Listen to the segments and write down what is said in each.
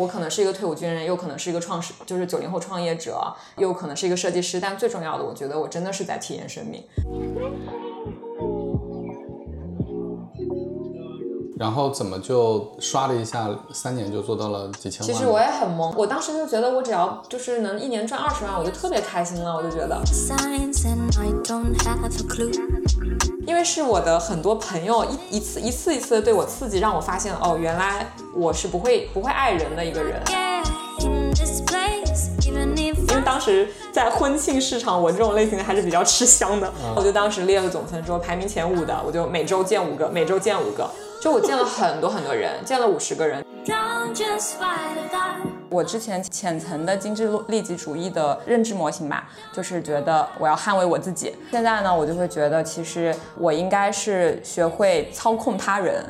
我可能是一个退伍军人，又可能是一个创始，就是九零后创业者，又可能是一个设计师，但最重要的，我觉得我真的是在体验生命。然后怎么就刷了一下，三年就做到了几千万？其实我也很懵，我当时就觉得我只要就是能一年赚二十万，我就特别开心了，我就觉得。因为是我的很多朋友一一次一次一次的对我刺激，让我发现哦，原来我是不会不会爱人的一个人。因为当时在婚庆市场，我这种类型的还是比较吃香的，我就当时列了总分，说排名前五的，我就每周见五个，每周见五个。就我见了很多很多人，见了五十个人。我之前浅层的精致利己主义的认知模型吧，就是觉得我要捍卫我自己。现在呢，我就会觉得，其实我应该是学会操控他人。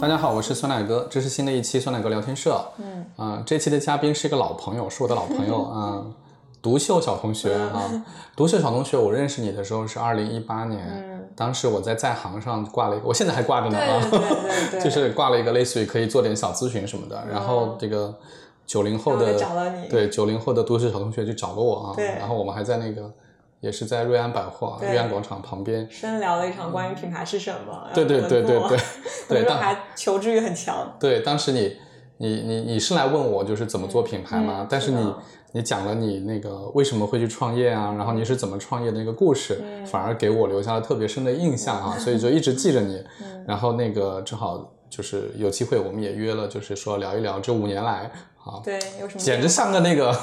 大家好，我是酸奶哥，这是新的一期酸奶哥聊天社。嗯，啊，这期的嘉宾是一个老朋友，是我的老朋友 啊。独秀小同学 啊，独秀小同学，我认识你的时候是二零一八年，当时我在在行上挂了一个，我现在还挂着呢啊，就是挂了一个类似于可以做点小咨询什么的，然后这个九零后的对九零后的独秀小同学就找了我啊，然后我们还在那个也是在瑞安百货、瑞安广场旁边。深聊了一场关于品牌是什么，对对对对对，对，当还求知欲很强，对，当时你你你你是来问我就是怎么做品牌吗？但是你。你讲了你那个为什么会去创业啊？然后你是怎么创业的那个故事，反而给我留下了特别深的印象啊，所以就一直记着你。然后那个正好就是有机会，我们也约了，就是说聊一聊这五年来啊，对，有什么简直像个那个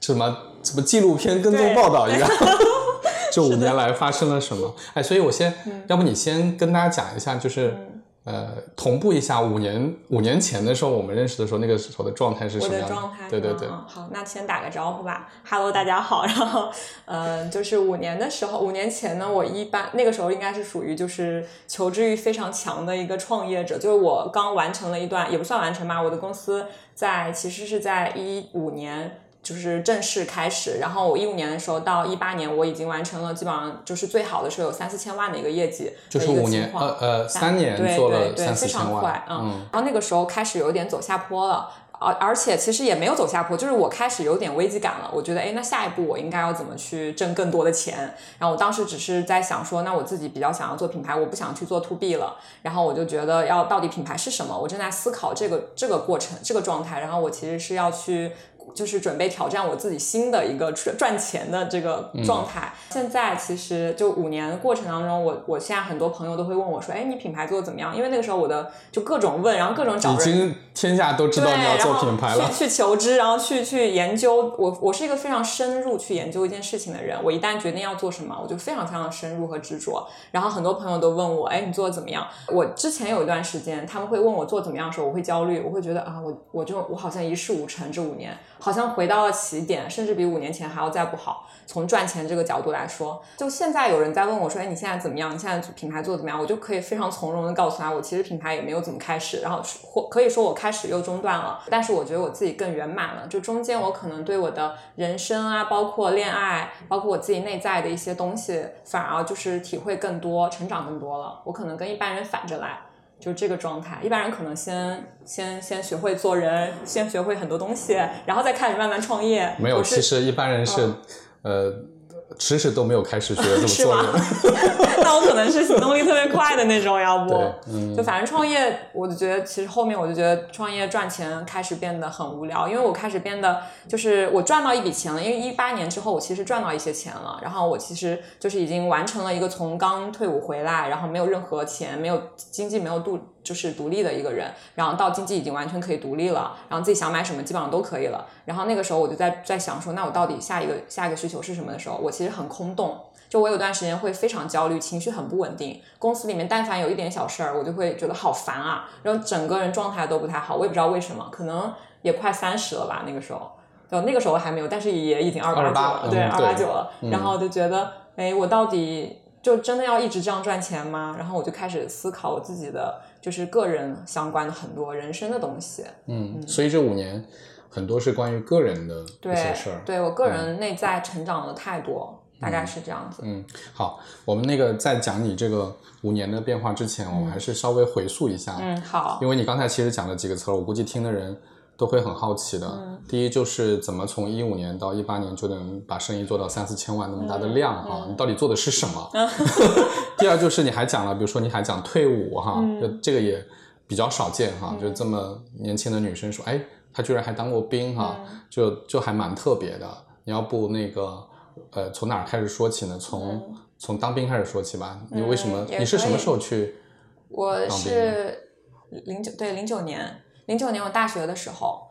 什么什么纪录片跟踪报道一样，这五年来发生了什么？哎，所以我先，要不你先跟大家讲一下，就是。呃，同步一下五年五年前的时候，我们认识的时候，那个时候的状态是什么样的？状态，对对对。好，那先打个招呼吧。Hello，大家好。然后，呃，就是五年的时候，五年前呢，我一般那个时候应该是属于就是求知欲非常强的一个创业者。就是我刚完成了一段，也不算完成吧。我的公司在其实是在一五年。就是正式开始，然后我一五年的时候到一八年，我已经完成了基本上就是最好的时候有三四千万的一个业绩，就是五年呃呃三年做了三四千万，嗯，然后那个时候开始有点走下坡了，而而且其实也没有走下坡，就是我开始有点危机感了，我觉得哎，那下一步我应该要怎么去挣更多的钱？然后我当时只是在想说，那我自己比较想要做品牌，我不想去做 to B 了，然后我就觉得要到底品牌是什么？我正在思考这个这个过程这个状态，然后我其实是要去。就是准备挑战我自己新的一个赚赚钱的这个状态。现在其实就五年过程当中，我我现在很多朋友都会问我说：“哎，你品牌做的怎么样？”因为那个时候我的就各种问，然后各种找人，已经天下都知道你要做品牌了。去去求知，然后去去研究。我我是一个非常深入去研究一件事情的人。我一旦决定要做什么，我就非常非常的深入和执着。然后很多朋友都问我：“哎，你做的怎么样？”我之前有一段时间，他们会问我做怎么样的时候，我会焦虑，我会觉得啊，我我就我好像一事无成。这五年。好像回到了起点，甚至比五年前还要再不好。从赚钱这个角度来说，就现在有人在问我说：“哎，你现在怎么样？你现在品牌做的怎么样？”我就可以非常从容的告诉他，我其实品牌也没有怎么开始，然后或可以说我开始又中断了。但是我觉得我自己更圆满了。就中间我可能对我的人生啊，包括恋爱，包括我自己内在的一些东西，反而就是体会更多，成长更多了。我可能跟一般人反着来。就这个状态，一般人可能先先先学会做人，先学会很多东西，然后再开始慢慢创业。没有，其实一般人是，呃。迟迟都没有开始学怎么做吗？那我可能是行动力特别快的那种，要不，就反正创业，我就觉得其实后面我就觉得创业赚钱开始变得很无聊，因为我开始变得就是我赚到一笔钱了，因为一八年之后我其实赚到一些钱了，然后我其实就是已经完成了一个从刚退伍回来，然后没有任何钱，没有经济没有度。就是独立的一个人，然后到经济已经完全可以独立了，然后自己想买什么基本上都可以了。然后那个时候我就在在想说，那我到底下一个下一个需求是什么的时候，我其实很空洞。就我有段时间会非常焦虑，情绪很不稳定。公司里面但凡有一点小事儿，我就会觉得好烦啊，然后整个人状态都不太好。我也不知道为什么，可能也快三十了吧，那个时候，就那个时候还没有，但是也已经二八九了，对，二八九了。然后就觉得，哎，我到底就真的要一直这样赚钱吗？然后我就开始思考我自己的。就是个人相关的很多人生的东西，嗯，所以这五年很多是关于个人的一些事儿，对我个人内在成长了太多，大概是这样子。嗯，好，我们那个在讲你这个五年的变化之前，我们还是稍微回溯一下。嗯，好。因为你刚才其实讲了几个词儿，我估计听的人都会很好奇的。第一就是怎么从一五年到一八年就能把生意做到三四千万那么大的量哈？你到底做的是什么？第二就是你还讲了，比如说你还讲退伍哈，就这个也比较少见哈，就这么年轻的女生说，哎，她居然还当过兵哈，就就还蛮特别的。你要不那个呃，从哪儿开始说起呢？从从当兵开始说起吧。你为什么？你是什么时候去？我是零九对零九年，零九年我大学的时候。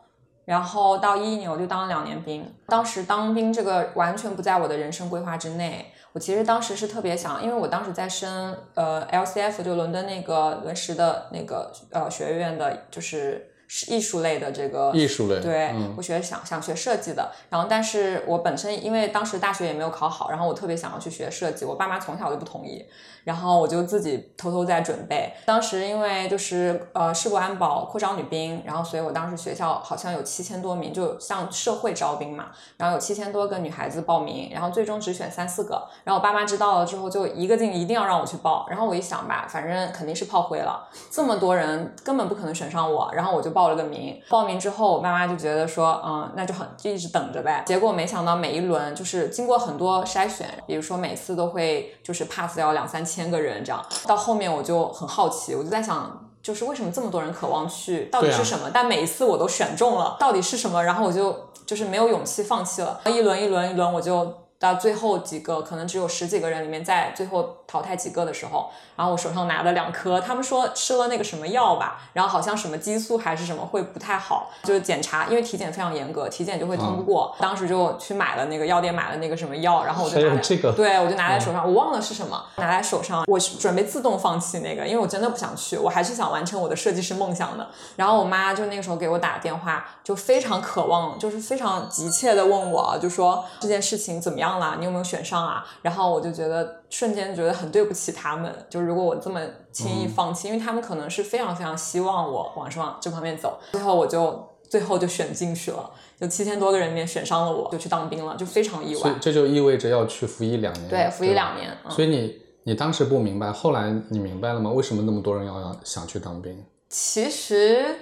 然后到一一年我就当了两年兵，当时当兵这个完全不在我的人生规划之内。我其实当时是特别想，因为我当时在升呃 LCF，就伦敦那个伦石的那个呃学院的，就是艺术类的这个艺术类。对，我学想想学设计的。然后，但是我本身因为当时大学也没有考好，然后我特别想要去学设计，我爸妈从小就不同意。然后我就自己偷偷在准备。当时因为就是呃，市国安保扩招女兵，然后所以我当时学校好像有七千多名，就向社会招兵嘛，然后有七千多个女孩子报名，然后最终只选三四个。然后我爸妈知道了之后，就一个劲一定要让我去报。然后我一想吧，反正肯定是炮灰了，这么多人根本不可能选上我。然后我就报了个名。报名之后，我爸妈就觉得说，嗯，那就很就一直等着呗。结果没想到每一轮就是经过很多筛选，比如说每次都会就是 pass 掉两三千。千个人这样，到后面我就很好奇，我就在想，就是为什么这么多人渴望去，到底是什么？但每一次我都选中了，到底是什么？然后我就就是没有勇气放弃了，一轮一轮一轮，我就到最后几个，可能只有十几个人里面，在最后。淘汰几个的时候，然后我手上拿了两颗，他们说吃了那个什么药吧，然后好像什么激素还是什么会不太好，就是检查，因为体检非常严格，体检就会通不过。当时就去买了那个药店买了那个什么药，然后我就拿这个，对我就拿在手上，我忘了是什么，拿在手上，我准备自动放弃那个，因为我真的不想去，我还是想完成我的设计师梦想的。然后我妈就那个时候给我打电话，就非常渴望，就是非常急切的问我，就说这件事情怎么样了？你有没有选上啊？然后我就觉得瞬间觉得很对不起他们。们就如果我这么轻易放弃，因为他们可能是非常非常希望我往上这方面走，最后我就最后就选进去了，就七千多个人里面选上了我，就去当兵了，就非常意外。所以这就意味着要去服役两年。对，服役两年。所以你你当时不明白，后来你明白了吗？为什么那么多人要想去当兵？其实。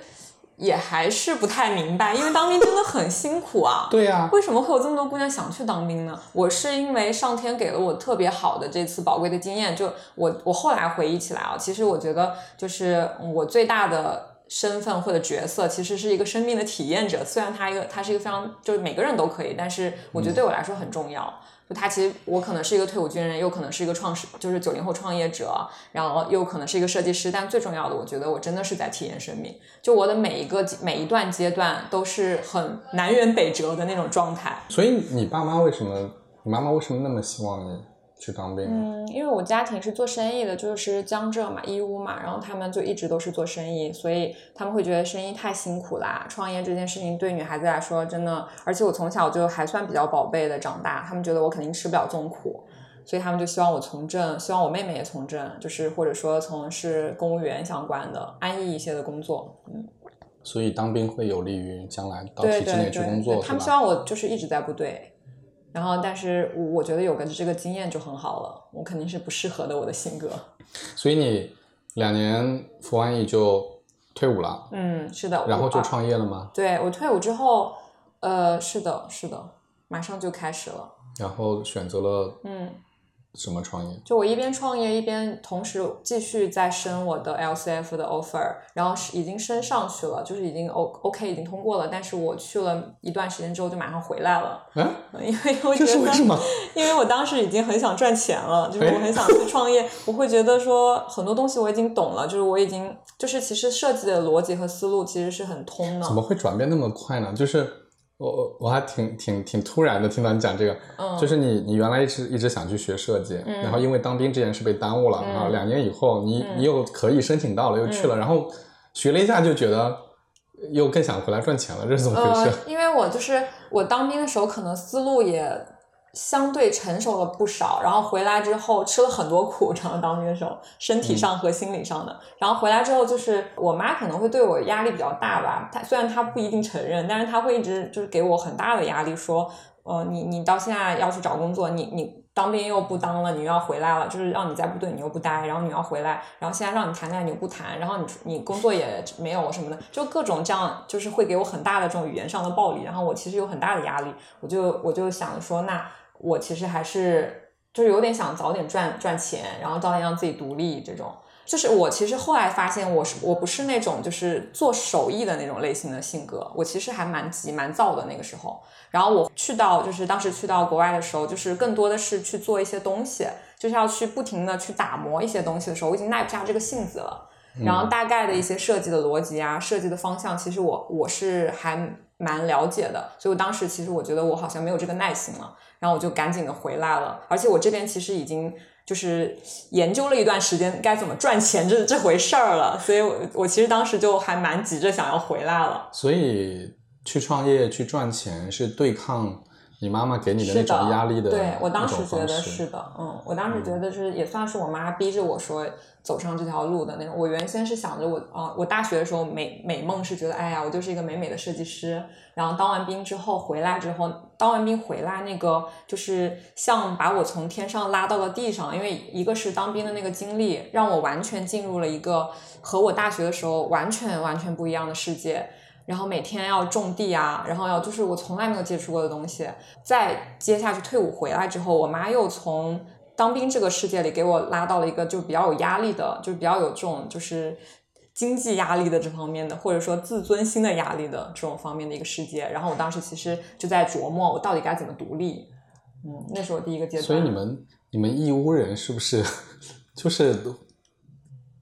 也还是不太明白，因为当兵真的很辛苦啊。对呀，为什么会有这么多姑娘想去当兵呢？我是因为上天给了我特别好的这次宝贵的经验，就我我后来回忆起来啊，其实我觉得就是我最大的身份或者角色，其实是一个生命的体验者。虽然他一个他是一个非常就是每个人都可以，但是我觉得对我来说很重要。就他其实，我可能是一个退伍军人，又可能是一个创始，就是九零后创业者，然后又可能是一个设计师。但最重要的，我觉得我真的是在体验生命。就我的每一个每一段阶段，都是很南辕北辙的那种状态。所以，你爸妈为什么？你妈妈为什么那么希望你？去当兵。嗯，因为我家庭是做生意的，就是江浙嘛，义乌嘛，然后他们就一直都是做生意，所以他们会觉得生意太辛苦啦。创业这件事情对女孩子来说真的，而且我从小就还算比较宝贝的长大，他们觉得我肯定吃不了这种苦，所以他们就希望我从政，希望我妹妹也从政，就是或者说从事公务员相关的安逸一些的工作。嗯，所以当兵会有利于将来到体制内去工作，他们希望我就是一直在部队。然后，但是我觉得有个这个经验就很好了。我肯定是不适合的，我的性格。所以你两年服完役就退伍了？嗯，是的。然后就创业了吗？对，我退伍之后，呃，是的，是的，马上就开始了。然后选择了嗯。什么创业？就我一边创业一边同时继续在升我的 LCF 的 offer，然后是已经升上去了，就是已经 O OK 已经通过了。但是我去了一段时间之后就马上回来了。嗯，因为我觉得，为什么？因为我当时已经很想赚钱了，就是我很想去创业。我会觉得说很多东西我已经懂了，就是我已经就是其实设计的逻辑和思路其实是很通的。怎么会转变那么快呢？就是。我我我还挺挺挺突然的听到你讲这个，就是你你原来一直一直想去学设计，然后因为当兵这件事被耽误了，然后两年以后你你又可以申请到了又去了，然后学了一下就觉得又更想回来赚钱了，这是怎么回事？因为我就是我当兵的时候可能思路也。相对成熟了不少，然后回来之后吃了很多苦，然后当兵的时候，身体上和心理上的。然后回来之后，就是我妈可能会对我压力比较大吧。她虽然她不一定承认，但是她会一直就是给我很大的压力，说，呃，你你到现在要去找工作，你你。当兵又不当了，你又要回来了，就是让你在部队你又不待，然后你要回来，然后现在让你谈恋爱你又不谈，然后你你工作也没有什么的，就各种这样，就是会给我很大的这种语言上的暴力，然后我其实有很大的压力，我就我就想说，那我其实还是就是有点想早点赚赚钱，然后早点让自己独立这种。就是我其实后来发现，我是我不是那种就是做手艺的那种类型的性格，我其实还蛮急蛮躁的那个时候。然后我去到就是当时去到国外的时候，就是更多的是去做一些东西，就是要去不停的去打磨一些东西的时候，我已经耐不下这个性子了。然后大概的一些设计的逻辑啊，设计的方向，其实我我是还蛮了解的。所以我当时其实我觉得我好像没有这个耐心了，然后我就赶紧的回来了。而且我这边其实已经。就是研究了一段时间该怎么赚钱这这回事儿了，所以我我其实当时就还蛮急着想要回来了。所以去创业去赚钱是对抗。你妈妈给你的那种压力的，对我当时觉得是的，嗯，我当时觉得是也算是我妈逼着我说走上这条路的那种。我原先是想着我啊，我大学的时候美美梦是觉得，哎呀，我就是一个美美的设计师。然后当完兵之后回来之后，当完兵回来那个就是像把我从天上拉到了地上，因为一个是当兵的那个经历，让我完全进入了一个和我大学的时候完全完全不一样的世界。然后每天要种地啊，然后要就是我从来没有接触过的东西。再接下去退伍回来之后，我妈又从当兵这个世界里给我拉到了一个就比较有压力的，就比较有这种就是经济压力的这方面的，或者说自尊心的压力的这种方面的一个世界。然后我当时其实就在琢磨，我到底该怎么独立。嗯，那是我第一个阶段。所以你们你们义乌人是不是 就是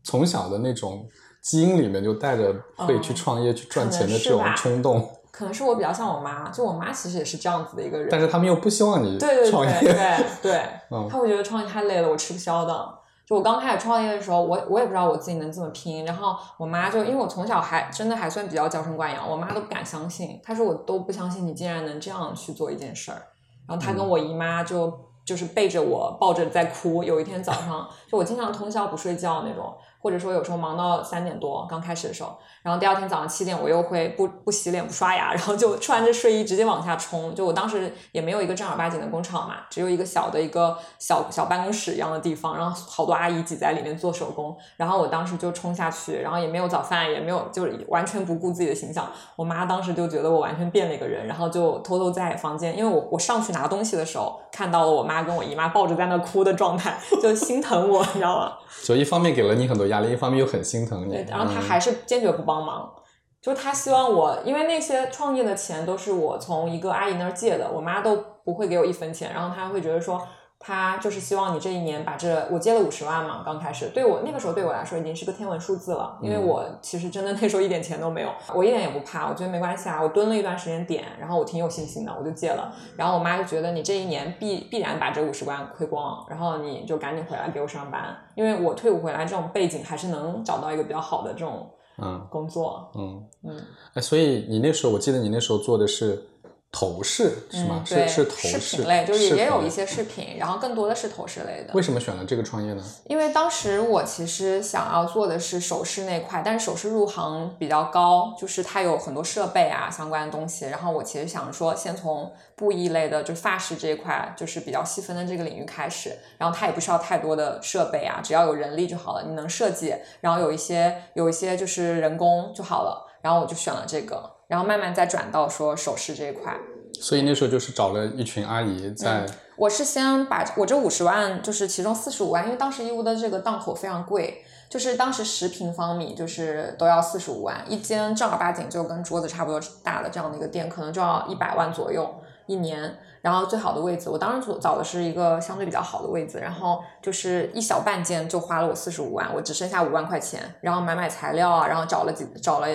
从小的那种？基因里面就带着会去创业、去赚钱的这种冲动，可能是我比较像我妈，就我妈其实也是这样子的一个人，但是他们又不希望你创业，对对。对，他会觉得创业太累了，我吃不消的。就我刚开始创业的时候，我我也不知道我自己能这么拼，然后我妈就因为我从小还真的还算比较娇生惯养，我妈都不敢相信，她说我都不相信你竟然能这样去做一件事儿，然后她跟我姨妈就就是背着我抱着在哭，有一天早上就我经常通宵不睡觉那种。或者说有时候忙到三点多，刚开始的时候，然后第二天早上七点我又会不不洗脸不刷牙，然后就穿着睡衣直接往下冲。就我当时也没有一个正儿八经的工厂嘛，只有一个小的一个小小办公室一样的地方，然后好多阿姨挤在里面做手工。然后我当时就冲下去，然后也没有早饭，也没有就是完全不顾自己的形象。我妈当时就觉得我完全变了一个人，然后就偷偷在房间，因为我我上去拿东西的时候看到了我妈跟我姨妈抱着在那哭的状态，就心疼我，你知道吗？就一方面给了你很多压力，一方面又很心疼你。然后他还是坚决不帮忙，就是他希望我，因为那些创业的钱都是我从一个阿姨那儿借的，我妈都不会给我一分钱，然后他会觉得说。他就是希望你这一年把这我借了五十万嘛，刚开始。对我那个时候对我来说已经是个天文数字了，因为我其实真的那时候一点钱都没有，我一点也不怕，我觉得没关系啊，我蹲了一段时间点，然后我挺有信心的，我就借了，然后我妈就觉得你这一年必必然把这五十万亏光，然后你就赶紧回来给我上班，因为我退伍回来这种背景还是能找到一个比较好的这种嗯。工作，嗯。嗯，哎，所以你那时候我记得你那时候做的是。头饰是吗？是是头饰类，就是也有一些饰品，然后更多的是头饰类的。为什么选了这个创业呢？因为当时我其实想要做的是首饰那块，但是首饰入行比较高，就是它有很多设备啊相关的东西。然后我其实想说，先从布艺类的，就发饰这一块，就是比较细分的这个领域开始。然后它也不需要太多的设备啊，只要有人力就好了。你能设计，然后有一些有一些就是人工就好了。然后我就选了这个。然后慢慢再转到说首饰这一块，所以那时候就是找了一群阿姨在。我是先把我这五十万，就是其中四十五万，因为当时义乌的这个档口非常贵，就是当时十平方米就是都要四十五万，一间正儿八经就跟桌子差不多大的这样的一个店，可能就要一百万左右一年。然后最好的位置，我当时找的是一个相对比较好的位置，然后就是一小半间就花了我四十五万，我只剩下五万块钱，然后买买材料啊，然后找了几找了。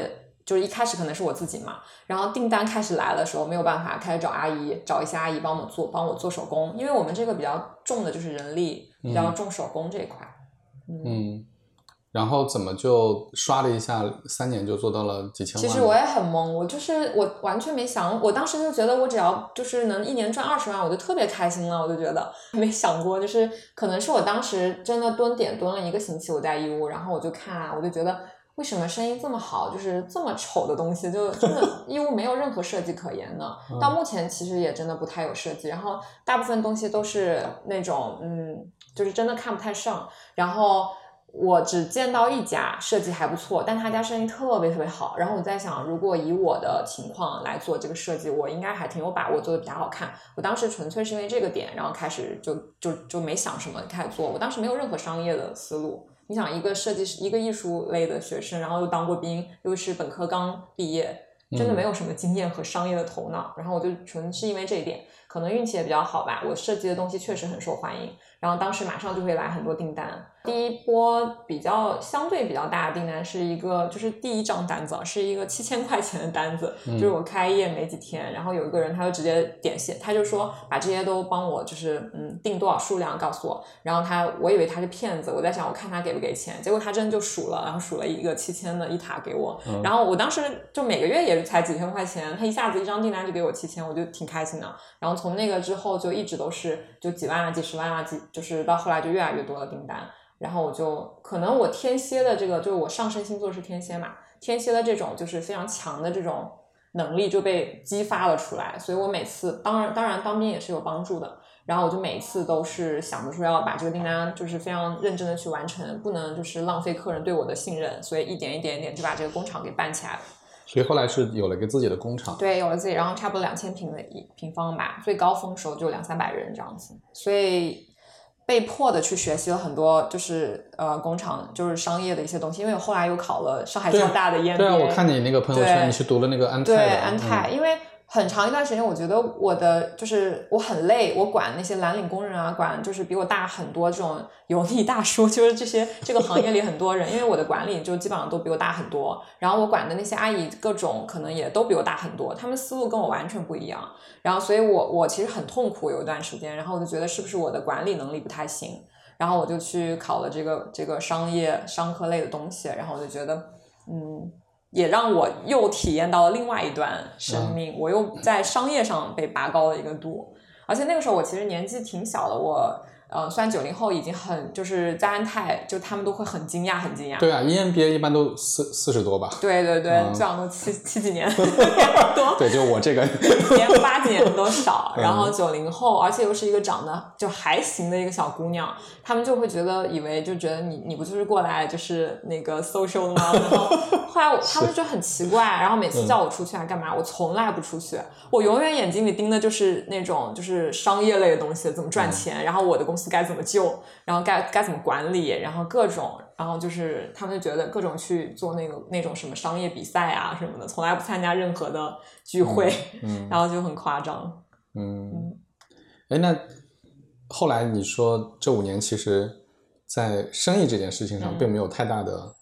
就是一开始可能是我自己嘛，然后订单开始来的时候没有办法，开始找阿姨，找一些阿姨帮我做，帮我做手工，因为我们这个比较重的就是人力，比较重手工这一块。嗯，然后怎么就刷了一下，三年就做到了几千万？其实我也很懵，我就是我完全没想，我当时就觉得我只要就是能一年赚二十万，我就特别开心了，我就觉得没想过，就是可能是我当时真的蹲点蹲了一个星期，我在义乌，然后我就看，我就觉得。为什么生意这么好，就是这么丑的东西，就真的 义乌没有任何设计可言呢？到目前其实也真的不太有设计，然后大部分东西都是那种嗯，就是真的看不太上，然后。我只见到一家设计还不错，但他家生意特别特别好。然后我在想，如果以我的情况来做这个设计，我应该还挺有把握做的比较好看。我当时纯粹是因为这个点，然后开始就就就没想什么开始做。我当时没有任何商业的思路。你想，一个设计师，一个艺术类的学生，然后又当过兵，又是本科刚毕业，真的没有什么经验和商业的头脑。然后我就纯是因为这一点，可能运气也比较好吧。我设计的东西确实很受欢迎，然后当时马上就会来很多订单。第一波比较相对比较大的订单是一个，就是第一张单子是一个七千块钱的单子，就是我开业没几天，然后有一个人他就直接点线，他就说把这些都帮我就是嗯订多少数量告诉我，然后他我以为他是骗子，我在想我看他给不给钱，结果他真的就数了，然后数了一个七千的一塔给我，然后我当时就每个月也是才几千块钱，他一下子一张订单就给我七千，我就挺开心的，然后从那个之后就一直都是就几万啊几十万啊几，就是到后来就越来越多的订单。然后我就可能我天蝎的这个就是我上升星座是天蝎嘛，天蝎的这种就是非常强的这种能力就被激发了出来，所以我每次当然当然当兵也是有帮助的，然后我就每次都是想着说要把这个订单就是非常认真的去完成，不能就是浪费客人对我的信任，所以一点一点一点就把这个工厂给办起来了。所以后来是有了一个自己的工厂，对，有了自己，然后差不多两千平的一平方吧，最高峰时候就两三百人这样子，所以。被迫的去学习了很多，就是呃工厂，就是商业的一些东西。因为我后来又考了上海交大的 EMBA。对啊，我看你那个朋友圈，你去读了那个安泰对安泰，因为。很长一段时间，我觉得我的就是我很累，我管那些蓝领工人啊，管就是比我大很多这种油腻大叔，就是这些这个行业里很多人，因为我的管理就基本上都比我大很多，然后我管的那些阿姨各种可能也都比我大很多，他们思路跟我完全不一样，然后所以我我其实很痛苦有一段时间，然后我就觉得是不是我的管理能力不太行，然后我就去考了这个这个商业商科类的东西，然后我就觉得嗯。也让我又体验到了另外一段生命，我又在商业上被拔高了一个度，而且那个时候我其实年纪挺小的，我。呃，虽然九零后已经很就是在安泰，就他们都会很惊讶，很惊讶。对啊，EMBA 一般都四四十多吧。对对对，最少都七七几年 多。对，就我这个。连八几年都少，然后九零后，而且又是一个长得就还行的一个小姑娘，他们就会觉得以为就觉得你你不就是过来就是那个 social 的吗？然后后来他们就很奇怪，然后每次叫我出去啊干嘛，我从来不出去，我永远眼睛里盯的就是那种就是商业类的东西，怎么赚钱，然后我的公司。该怎么救，然后该该怎么管理，然后各种，然后就是他们就觉得各种去做那个那种什么商业比赛啊什么的，从来不参加任何的聚会，嗯 然后就很夸张。嗯，哎，那后来你说这五年其实，在生意这件事情上并没有太大的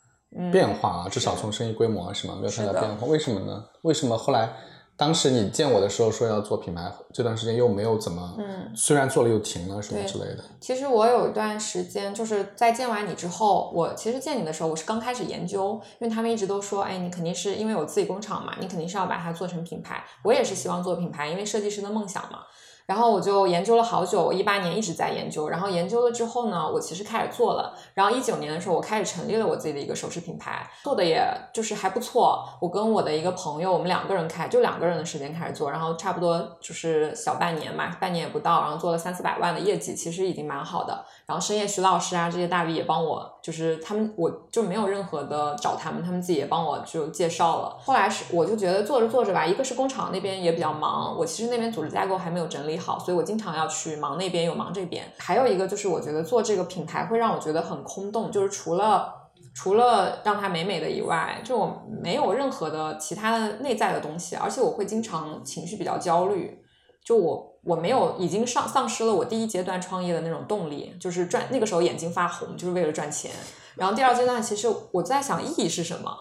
变化啊，至少从生意规模啊什么没有太大变化，为什么呢？为什么后来？当时你见我的时候说要做品牌，这段时间又没有怎么，嗯，虽然做了又停了什么之类的。其实我有一段时间就是在见完你之后，我其实见你的时候，我是刚开始研究，因为他们一直都说，哎，你肯定是因为我自己工厂嘛，你肯定是要把它做成品牌。我也是希望做品牌，因为设计师的梦想嘛。然后我就研究了好久，我一八年一直在研究，然后研究了之后呢，我其实开始做了。然后一九年的时候，我开始成立了我自己的一个首饰品牌，做的也就是还不错。我跟我的一个朋友，我们两个人开，就两个人的时间开始做，然后差不多就是小半年嘛，半年也不到，然后做了三四百万的业绩，其实已经蛮好的。然后深夜徐老师啊这些大 V 也帮我，就是他们我就没有任何的找他们，他们自己也帮我就介绍了。后来是我就觉得做着做着吧，一个是工厂那边也比较忙，我其实那边组织架构还没有整理好，所以我经常要去忙那边又忙这边。还有一个就是我觉得做这个品牌会让我觉得很空洞，就是除了除了让它美美的以外，就我没有任何的其他的内在的东西，而且我会经常情绪比较焦虑，就我。我没有，已经丧丧失了我第一阶段创业的那种动力，就是赚那个时候眼睛发红，就是为了赚钱。然后第二阶段，其实我在想意义是什么，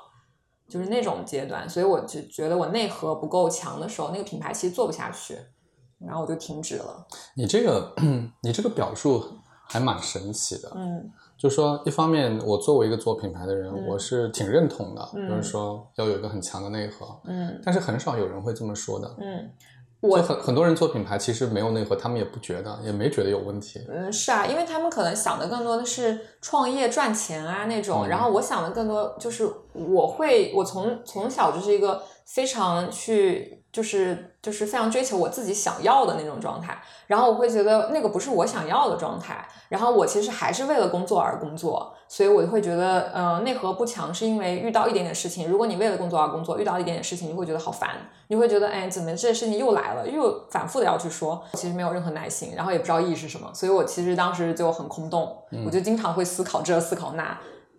就是那种阶段，所以我就觉得我内核不够强的时候，那个品牌其实做不下去，然后我就停止了。你这个，你这个表述还蛮神奇的，嗯，就说一方面，我作为一个做品牌的人，我是挺认同的，就是说要有一个很强的内核，嗯，但是很少有人会这么说的，嗯。我很很多人做品牌，其实没有内核，他们也不觉得，也没觉得有问题。嗯，是啊，因为他们可能想的更多的是创业赚钱啊那种，然后我想的更多就是我会，我从从小就是一个非常去，就是就是非常追求我自己想要的那种状态，然后我会觉得那个不是我想要的状态，然后我其实还是为了工作而工作，所以我就会觉得，呃，内核不强是因为遇到一点点事情，如果你为了工作而工作，遇到一点点事情，你会觉得好烦，你会觉得，哎，怎么这事情又来了，又反复的要去说，其实没有任何耐心，然后也不知道意义是什么，所以我其实当时就很空洞，我就经常会思考这思考那，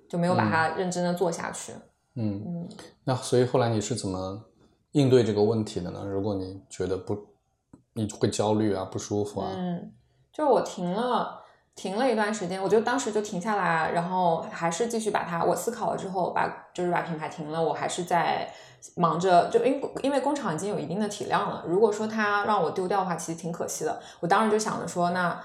就没有把它认真的做下去。嗯嗯，那所以后来你是怎么应对这个问题的呢？如果你觉得不，你会焦虑啊，不舒服啊？嗯，就是我停了，停了一段时间，我就当时就停下来，然后还是继续把它，我思考了之后，把就是把品牌停了，我还是在忙着，就因因为工厂已经有一定的体量了，如果说它让我丢掉的话，其实挺可惜的。我当时就想着说，那。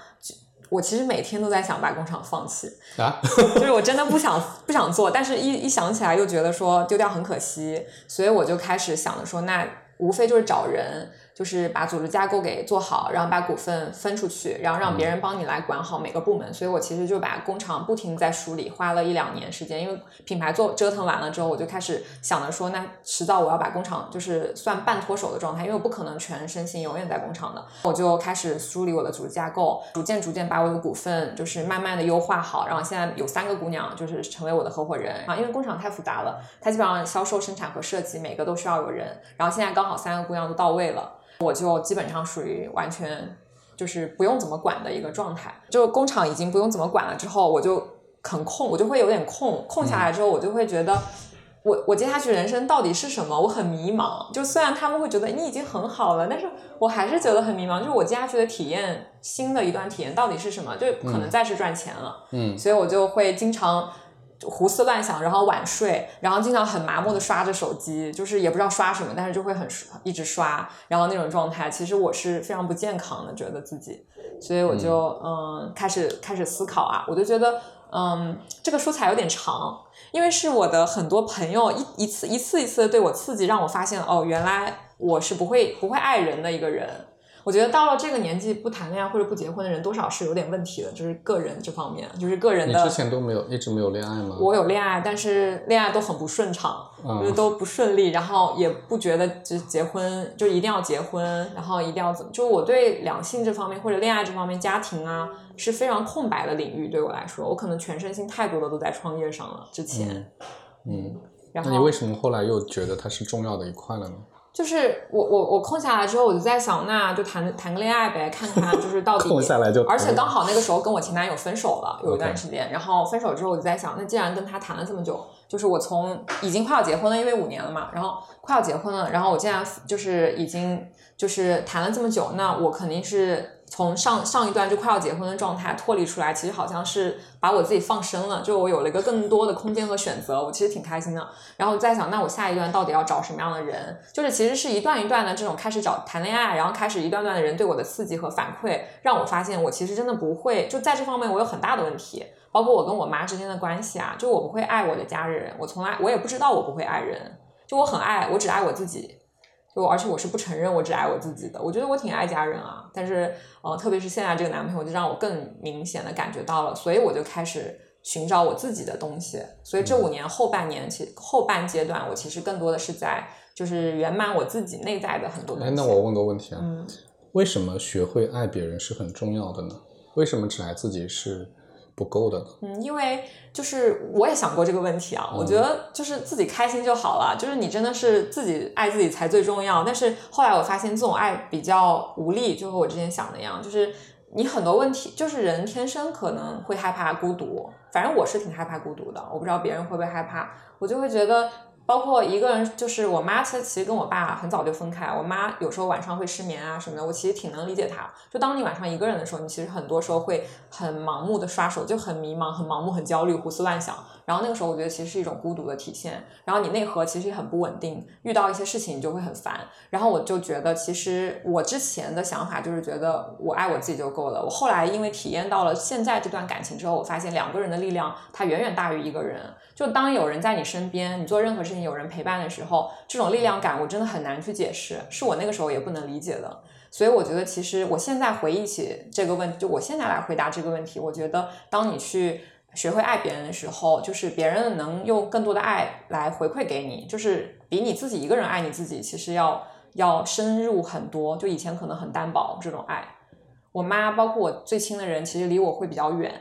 我其实每天都在想把工厂放弃啊，就是我真的不想不想做，但是一一想起来又觉得说丢掉很可惜，所以我就开始想着说，那无非就是找人。就是把组织架构给做好，然后把股份分出去，然后让别人帮你来管好每个部门。所以我其实就把工厂不停在梳理，花了一两年时间。因为品牌做折腾完了之后，我就开始想着说，那迟早我要把工厂就是算半脱手的状态，因为我不可能全身心永远在工厂的。我就开始梳理我的组织架构，逐渐逐渐把我的股份就是慢慢的优化好。然后现在有三个姑娘就是成为我的合伙人啊，因为工厂太复杂了，它基本上销售、生产和设计每个都需要有人。然后现在刚好三个姑娘都到位了。我就基本上属于完全就是不用怎么管的一个状态，就工厂已经不用怎么管了之后，我就很空，我就会有点空，空下来之后，我就会觉得，我我接下去人生到底是什么？我很迷茫。就虽然他们会觉得你已经很好了，但是我还是觉得很迷茫。就是我接下去的体验，新的一段体验到底是什么？就不可能再是赚钱了。嗯，所以我就会经常。胡思乱想，然后晚睡，然后经常很麻木的刷着手机，就是也不知道刷什么，但是就会很一直刷，然后那种状态，其实我是非常不健康的，觉得自己，所以我就嗯。开始开始思考啊，我就觉得嗯这个说起来有点长，因为是我的很多朋友一一次一次一次的对我刺激，让我发现哦原来我是不会不会爱人的一个人。我觉得到了这个年纪不谈恋爱或者不结婚的人，多少是有点问题的，就是个人这方面，就是个人的。你之前都没有一直没有恋爱吗？我有恋爱，但是恋爱都很不顺畅，就是都不顺利，然后也不觉得就结婚就一定要结婚，然后一定要怎么？就我对两性这方面或者恋爱这方面，家庭啊是非常空白的领域。对我来说，我可能全身心太多的都在创业上了。之前，嗯，那你为什么后来又觉得它是重要的一块了呢？就是我我我空下来之后，我就在想，那就谈谈个恋爱呗，看看就是到底。空下来就。而且刚好那个时候跟我前男友分手了，有一段时间。然后分手之后，我就在想，那既然跟他谈了这么久，就是我从已经快要结婚了，因为五年了嘛，然后快要结婚了，然后我竟然就是已经就是谈了这么久，那我肯定是。从上上一段就快要结婚的状态脱离出来，其实好像是把我自己放生了，就我有了一个更多的空间和选择，我其实挺开心的。然后在想，那我下一段到底要找什么样的人？就是其实是一段一段的这种开始找谈恋爱，然后开始一段段的人对我的刺激和反馈，让我发现我其实真的不会就在这方面我有很大的问题，包括我跟我妈之间的关系啊，就我不会爱我的家人，我从来我也不知道我不会爱人，就我很爱我只爱我自己。就而且我是不承认我只爱我自己的，我觉得我挺爱家人啊，但是呃，特别是现在这个男朋友，就让我更明显的感觉到了，所以我就开始寻找我自己的东西。所以这五年后半年，其后半阶段，我其实更多的是在就是圆满我自己内在的很多东西。那我问个问题啊，为什么学会爱别人是很重要的呢？为什么只爱自己是？不够的，嗯，因为就是我也想过这个问题啊，我觉得就是自己开心就好了，就是你真的是自己爱自己才最重要。但是后来我发现这种爱比较无力，就和我之前想的一样，就是你很多问题，就是人天生可能会害怕孤独，反正我是挺害怕孤独的，我不知道别人会不会害怕，我就会觉得。包括一个人，就是我妈，她其实跟我爸很早就分开。我妈有时候晚上会失眠啊什么的，我其实挺能理解她。就当你晚上一个人的时候，你其实很多时候会很盲目的刷手，就很迷茫、很盲目、很焦虑、胡思乱想。然后那个时候，我觉得其实是一种孤独的体现。然后你内核其实也很不稳定，遇到一些事情你就会很烦。然后我就觉得，其实我之前的想法就是觉得我爱我自己就够了。我后来因为体验到了现在这段感情之后，我发现两个人的力量它远远大于一个人。就当有人在你身边，你做任何事情有人陪伴的时候，这种力量感我真的很难去解释，是我那个时候也不能理解的。所以我觉得，其实我现在回忆起这个问题，就我现在来回答这个问题，我觉得当你去。学会爱别人的时候，就是别人能用更多的爱来回馈给你，就是比你自己一个人爱你自己，其实要要深入很多。就以前可能很单薄这种爱，我妈包括我最亲的人，其实离我会比较远。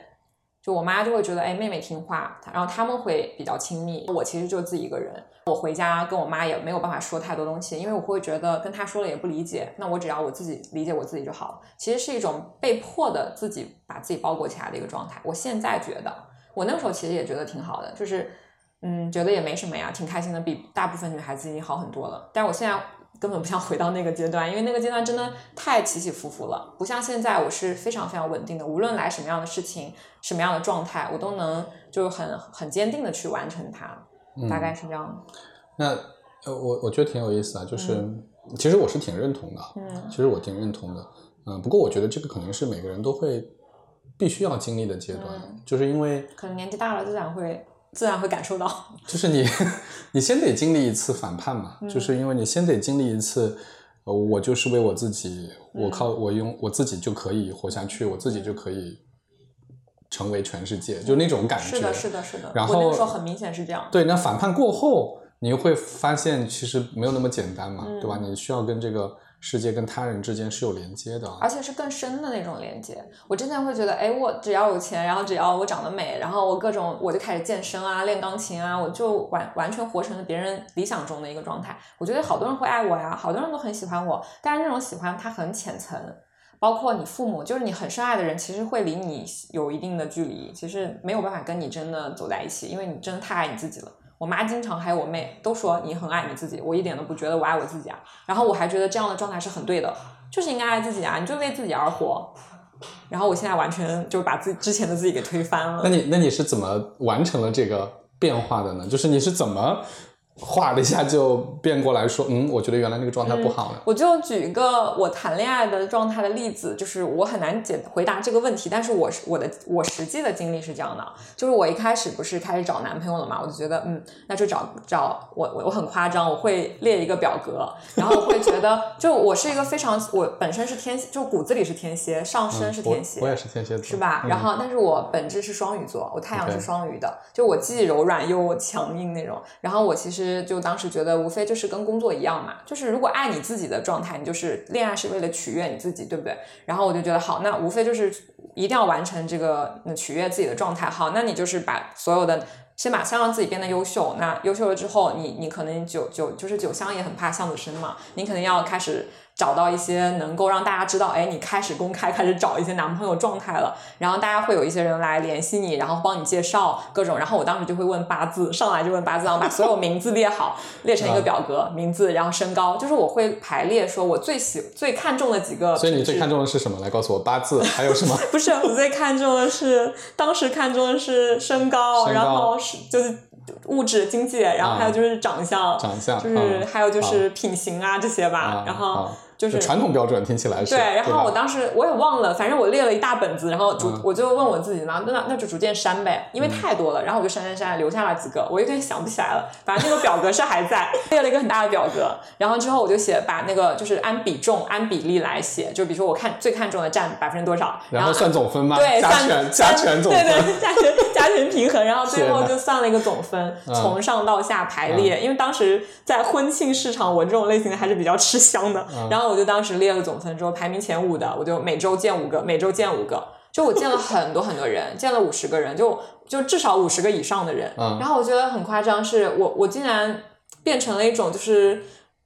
就我妈就会觉得，哎，妹妹听话，然后他们会比较亲密。我其实就自己一个人，我回家跟我妈也没有办法说太多东西，因为我会觉得跟她说了也不理解。那我只要我自己理解我自己就好了。其实是一种被迫的自己把自己包裹起来的一个状态。我现在觉得，我那个时候其实也觉得挺好的，就是嗯，觉得也没什么呀，挺开心的，比大部分女孩子已经好很多了。但我现在。根本不想回到那个阶段，因为那个阶段真的太起起伏伏了，不像现在我是非常非常稳定的，无论来什么样的事情、什么样的状态，我都能就是很很坚定的去完成它，大概是这样。那呃，我我觉得挺有意思啊，就是其实我是挺认同的，嗯，其实我挺认同的，嗯，不过我觉得这个可能是每个人都会必须要经历的阶段，就是因为可能年纪大了自然会。自然会感受到，就是你，你先得经历一次反叛嘛，就是因为你先得经历一次，呃，我就是为我自己，我靠，我用我自己就可以活下去，我自己就可以成为全世界，就那种感觉。是的，是的，是的。然后时候很明显是这样。对，那反叛过后，你会发现其实没有那么简单嘛，对吧？你需要跟这个。世界跟他人之间是有连接的，而且是更深的那种连接。我之前会觉得，哎，我只要有钱，然后只要我长得美，然后我各种我就开始健身啊，练钢琴啊，我就完完全活成了别人理想中的一个状态。我觉得好多人会爱我呀，好多人都很喜欢我，但是那种喜欢它很浅层，包括你父母，就是你很深爱的人，其实会离你有一定的距离，其实没有办法跟你真的走在一起，因为你真的太爱你自己了。我妈经常还有我妹都说你很爱你自己，我一点都不觉得我爱我自己啊。然后我还觉得这样的状态是很对的，就是应该爱自己啊，你就为自己而活。然后我现在完全就把自之前的自己给推翻了。那你那你是怎么完成了这个变化的呢？就是你是怎么？哗了一下就变过来说，嗯，我觉得原来那个状态不好了。我就举一个我谈恋爱的状态的例子，就是我很难解回答这个问题，但是我是我的我实际的经历是这样的，就是我一开始不是开始找男朋友了嘛，我就觉得，嗯，那就找找我我我很夸张，我会列一个表格，然后会觉得，就我是一个非常我本身是天就骨子里是天蝎，上身是天蝎，我也是天蝎座，是吧？然后但是我本质是双鱼座，我太阳是双鱼的，就我既柔软又强硬那种，然后我其实。就当时觉得无非就是跟工作一样嘛，就是如果爱你自己的状态，你就是恋爱是为了取悦你自己，对不对？然后我就觉得好，那无非就是一定要完成这个取悦自己的状态。好，那你就是把所有的先把先让自己变得优秀，那优秀了之后，你你可能酒酒就是酒香也很怕巷子深嘛，你可能要开始。找到一些能够让大家知道，哎，你开始公开开始找一些男朋友状态了，然后大家会有一些人来联系你，然后帮你介绍各种，然后我当时就会问八字，上来就问八字，然后把所有名字列好，列成一个表格，名字，然后身高，就是我会排列，说我最喜最看重的几个。所以你最看重的是什么？来告诉我，八字还有什么？不是，我最看重的是当时看重的是身高，然后是就是物质经济，然后还有就是长相，长相，就是还有就是品行啊这些吧，然后。就是传统标准听起来是。对，然后我当时我也忘了，反正我列了一大本子，然后逐我就问我自己嘛，那那就逐渐删呗，因为太多了，然后我就删删删，留下了几个，我有点想不起来了。反正那个表格是还在，列了一个很大的表格，然后之后我就写把那个就是按比重、按比例来写，就比如说我看最看重的占百分之多少，然后算总分吗？对，加权加权总分，对对，加权加权平衡，然后最后就算了一个总分，从上到下排列，因为当时在婚庆市场，我这种类型的还是比较吃香的，然后我就当时列了。总分之后排名前五的，我就每周见五个，每周见五个，就我见了很多很多人，见了五十个人，就就至少五十个以上的人。嗯然后我觉得很夸张，是我我竟然变成了一种就是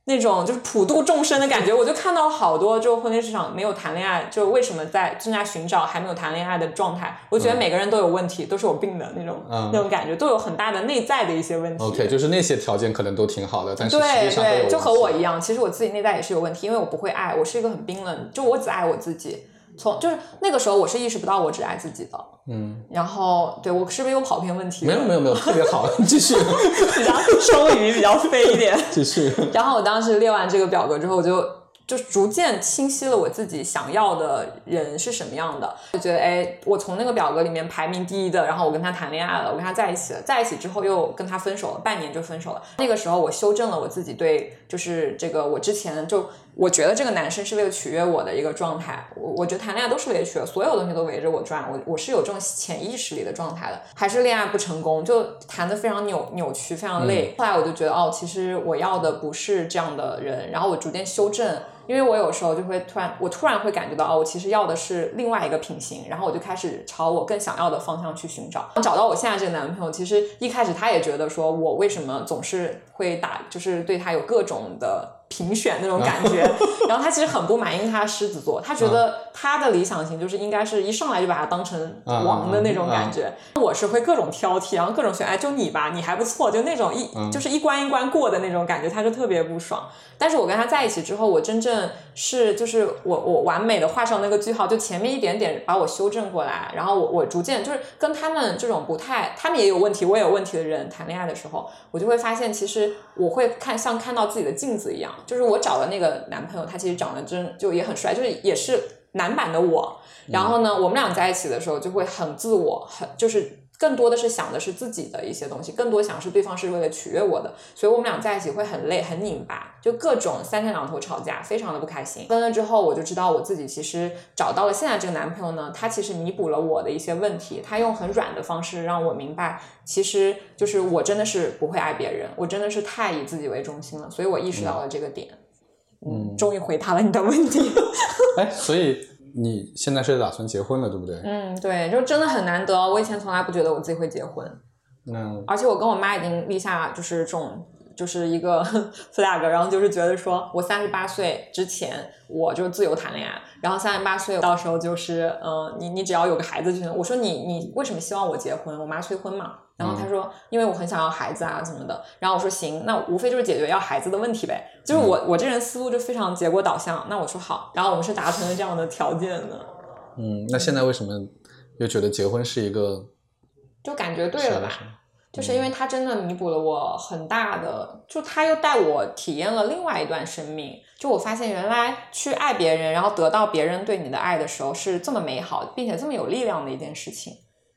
那种就是普度众生的感觉。我就看到好多就婚恋市场没有谈恋爱，就为什么在正在寻找还没有谈恋爱的状态。我觉得每个人都有问题，都是有病的那种那种感觉，都有很大的内在的一些问题。OK，就是那些条件可能都挺好的，但是实际上对，就和我一样，其实我自己内在也是有问题，因为我不会爱，我是一个很冰冷，就我只爱我自己。从就是那个时候，我是意识不到我只爱自己的。嗯。然后，对我是不是有跑偏问题？没有没有没有，特别好，继续。比较双鱼，比较飞一点。继续。然后我当时列完这个表格之后，我就。就逐渐清晰了我自己想要的人是什么样的，就觉得哎，我从那个表格里面排名第一的，然后我跟他谈恋爱了，我跟他在一起了，在一起之后又跟他分手了，半年就分手了。那个时候我修正了我自己对，就是这个我之前就我觉得这个男生是为了取悦我的一个状态。我我觉得谈恋爱都是为了取悦，所有东西都围着我转。我我是有这种潜意识里的状态的。还是恋爱不成功，就谈的非常扭扭曲，非常累。后来我就觉得，哦，其实我要的不是这样的人。然后我逐渐修正。因为我有时候就会突然，我突然会感觉到，哦，我其实要的是另外一个品行，然后我就开始朝我更想要的方向去寻找。找到我现在这个男朋友，其实一开始他也觉得说，我为什么总是会打，就是对他有各种的。评选那种感觉，然后他其实很不满意他狮子座，他觉得他的理想型就是应该是一上来就把他当成王的那种感觉。我是会各种挑剔，然后各种选，哎，就你吧，你还不错，就那种一就是一关一关过的那种感觉，他就特别不爽。但是我跟他在一起之后，我真正是就是我我完美的画上那个句号，就前面一点点把我修正过来，然后我我逐渐就是跟他们这种不太，他们也有问题，我也有问题的人谈恋爱的时候，我就会发现，其实我会看像看到自己的镜子一样。就是我找的那个男朋友，他其实长得真就也很帅，就是也是男版的我。然后呢，我们俩在一起的时候就会很自我，很就是更多的是想的是自己的一些东西，更多想是对方是为了取悦我的。所以我们俩在一起会很累，很拧巴，就各种三天两头吵架，非常的不开心。分了之后，我就知道我自己其实找到了现在这个男朋友呢，他其实弥补了我的一些问题，他用很软的方式让我明白。其实就是我真的是不会爱别人，我真的是太以自己为中心了，所以我意识到了这个点。嗯，终于回答了你的问题。哎，所以你现在是打算结婚了，对不对？嗯，对，就真的很难得。我以前从来不觉得我自己会结婚。嗯。而且我跟我妈已经立下就是这种就是一个 flag，然后就是觉得说我三十八岁之前我就自由谈恋爱，然后三十八岁到时候就是嗯，你你只要有个孩子就行。我说你你为什么希望我结婚？我妈催婚嘛。然后他说，因为我很想要孩子啊什么的。然后我说行，那无非就是解决要孩子的问题呗。就是我我这人思路就非常结果导向。那我说好，然后我们是达成了这样的条件的。嗯，那现在为什么又觉得结婚是一个？就感觉对了吧？就是因为他真的弥补了我很大的，就他又带我体验了另外一段生命。就我发现原来去爱别人，然后得到别人对你的爱的时候，是这么美好，并且这么有力量的一件事情。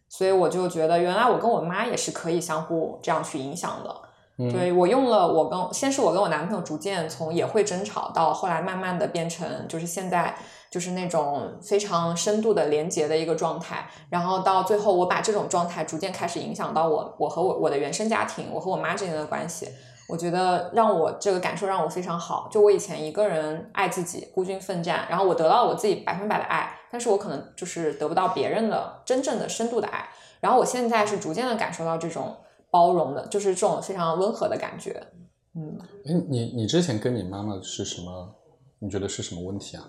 所以我就觉得，原来我跟我妈也是可以相互这样去影响的。对我用了我跟先是我跟我男朋友逐渐从也会争吵，到后来慢慢的变成就是现在就是那种非常深度的连接的一个状态，然后到最后我把这种状态逐渐开始影响到我我和我我的原生家庭，我和我妈之间的关系。我觉得让我这个感受让我非常好。就我以前一个人爱自己，孤军奋战，然后我得到我自己百分百的爱，但是我可能就是得不到别人的真正的深度的爱。然后我现在是逐渐的感受到这种包容的，就是这种非常温和的感觉。嗯，哎，你你之前跟你妈妈是什么？你觉得是什么问题啊？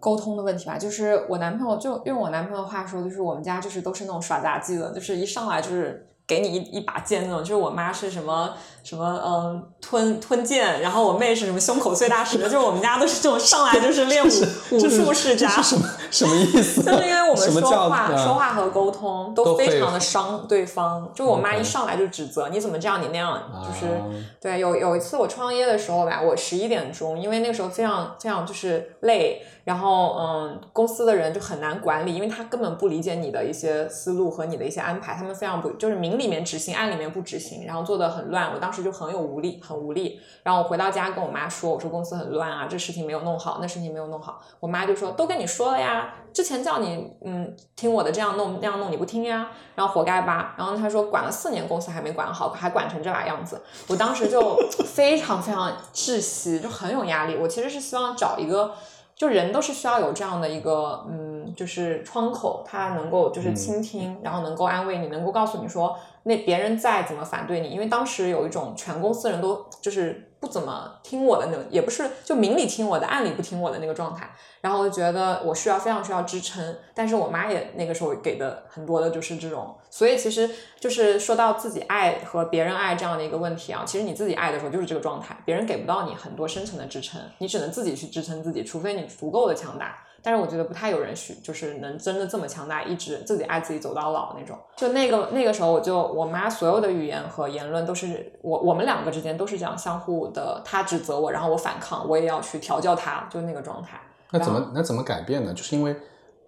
沟通的问题吧，就是我男朋友就用我男朋友话说，就是我们家就是都是那种耍杂技的，就是一上来就是。给你一一把剑那种，就是我妈是什么什么嗯吞吞剑，然后我妹是什么胸口碎大石，就是我们家都是这种上来就是练武 武术世家，什么什么意思？就是因为我们说话说话和沟通都非常的伤对方，就我妈一上来就指责你怎么这样你那样，就是对有有一次我创业的时候吧，我十一点钟，因为那个时候非常非常就是累。然后，嗯，公司的人就很难管理，因为他根本不理解你的一些思路和你的一些安排，他们非常不，就是明里面执行，暗里面不执行，然后做的很乱。我当时就很有无力，很无力。然后我回到家跟我妈说，我说公司很乱啊，这事情没有弄好，那事情没有弄好。我妈就说，都跟你说了呀，之前叫你，嗯，听我的这样弄那样弄，你不听呀，然后活该吧。然后他说，管了四年公司还没管好，还管成这把样子。我当时就 非常非常窒息，就很有压力。我其实是希望找一个。就人都是需要有这样的一个，嗯，就是窗口，他能够就是倾听，然后能够安慰你，能够告诉你说，那别人再怎么反对你，因为当时有一种全公司人都就是。不怎么听我的那种，也不是就明里听我的，暗里不听我的那个状态。然后我就觉得我需要非常需要支撑，但是我妈也那个时候给的很多的就是这种。所以其实就是说到自己爱和别人爱这样的一个问题啊，其实你自己爱的时候就是这个状态，别人给不到你很多深层的支撑，你只能自己去支撑自己，除非你足够的强大。但是我觉得不太有人许，就是能真的这么强大，一直自己爱自己走到老那种。就那个那个时候，我就我妈所有的语言和言论都是我我们两个之间都是这样相互的，她指责我，然后我反抗，我也要去调教她，就那个状态。那怎么那怎么改变呢？就是因为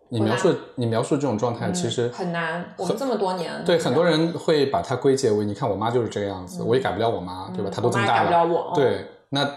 你描述你描述这种状态，其实很难。我们这么多年，对很多人会把它归结为，你看我妈就是这个样子，我也改不了我妈，对吧？她都这么大了我，对那。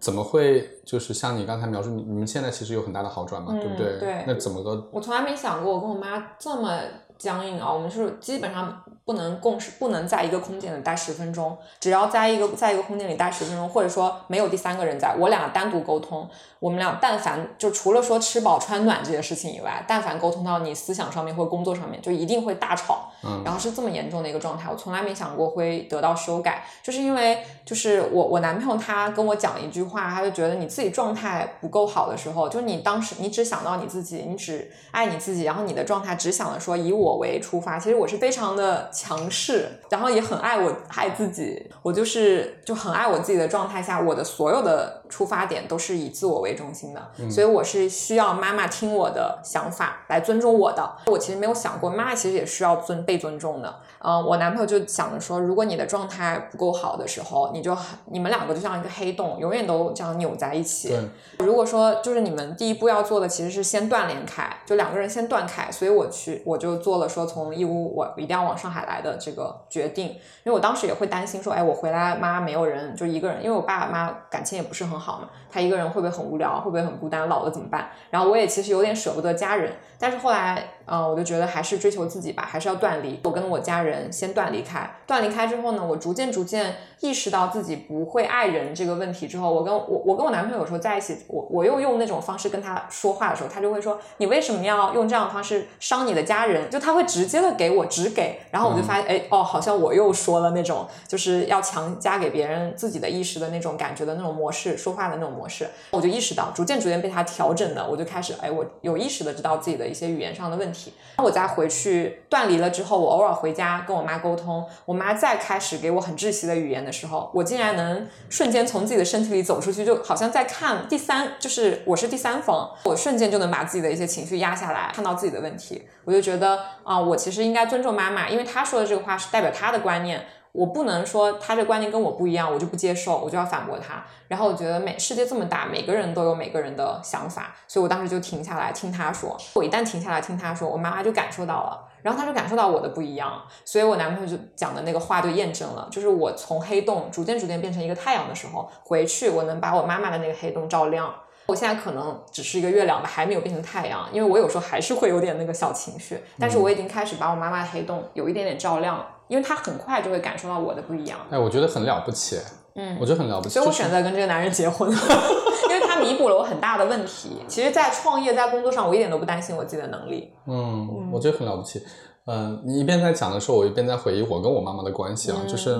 怎么会就是像你刚才描述，你你们现在其实有很大的好转嘛，对不对？对。那怎么个？我从来没想过我跟我妈这么僵硬啊！我们是基本上不能共识，不能在一个空间里待十分钟。只要在一个在一个空间里待十分钟，或者说没有第三个人在，我俩单独沟通。我们俩但凡就除了说吃饱穿暖这些事情以外，但凡沟通到你思想上面或工作上面，就一定会大吵。嗯，然后是这么严重的一个状态，我从来没想过会得到修改，就是因为就是我我男朋友他跟我讲一句话，他就觉得你自己状态不够好的时候，就是你当时你只想到你自己，你只爱你自己，然后你的状态只想着说以我为出发，其实我是非常的强势，然后也很爱我爱自己，我就是就很爱我自己的状态下，我的所有的出发点都是以自我为。中心的，所以我是需要妈妈听我的想法来尊重我的。我其实没有想过，妈妈其实也需要尊被尊重的。嗯，我男朋友就想着说，如果你的状态不够好的时候，你就你们两个就像一个黑洞，永远都这样扭在一起。如果说就是你们第一步要做的其实是先断联开，就两个人先断开。所以我去我就做了说从义乌我一定要往上海来的这个决定，因为我当时也会担心说，哎，我回来妈没有人，就一个人，因为我爸妈感情也不是很好嘛，他一个人会不会很无聊，会不会很孤单，老了怎么办？然后我也其实有点舍不得家人，但是后来。嗯，我就觉得还是追求自己吧，还是要断离。我跟我家人先断离开，断离开之后呢，我逐渐逐渐意识到自己不会爱人这个问题之后，我跟我我跟我男朋友有时候在一起，我我又用那种方式跟他说话的时候，他就会说你为什么要用这样的方式伤你的家人？就他会直接的给我只给，然后我就发现，哎哦，好像我又说了那种就是要强加给别人自己的意识的那种感觉的那种模式，说话的那种模式，我就意识到，逐渐逐渐被他调整的，我就开始，哎，我有意识的知道自己的一些语言上的问题。那我再回去断离了之后，我偶尔回家跟我妈沟通，我妈再开始给我很窒息的语言的时候，我竟然能瞬间从自己的身体里走出去，就好像在看第三，就是我是第三方，我瞬间就能把自己的一些情绪压下来，看到自己的问题，我就觉得啊，我其实应该尊重妈妈，因为她说的这个话是代表她的观念。我不能说他这观念跟我不一样，我就不接受，我就要反驳他。然后我觉得每世界这么大，每个人都有每个人的想法，所以我当时就停下来听他说。我一旦停下来听他说，我妈妈就感受到了，然后她就感受到我的不一样，所以我男朋友就讲的那个话就验证了，就是我从黑洞逐渐逐渐变成一个太阳的时候，回去我能把我妈妈的那个黑洞照亮。我现在可能只是一个月亮吧，还没有变成太阳，因为我有时候还是会有点那个小情绪，但是我已经开始把我妈妈的黑洞有一点点照亮了。因为他很快就会感受到我的不一样。哎，我觉得很了不起。嗯，我觉得很了不起。所以我选择跟这个男人结婚，因为他弥补了我很大的问题。其实，在创业、在工作上，我一点都不担心我自己的能力。嗯，我觉得很了不起。嗯，你一边在讲的时候，我一边在回忆我跟我妈妈的关系啊，就是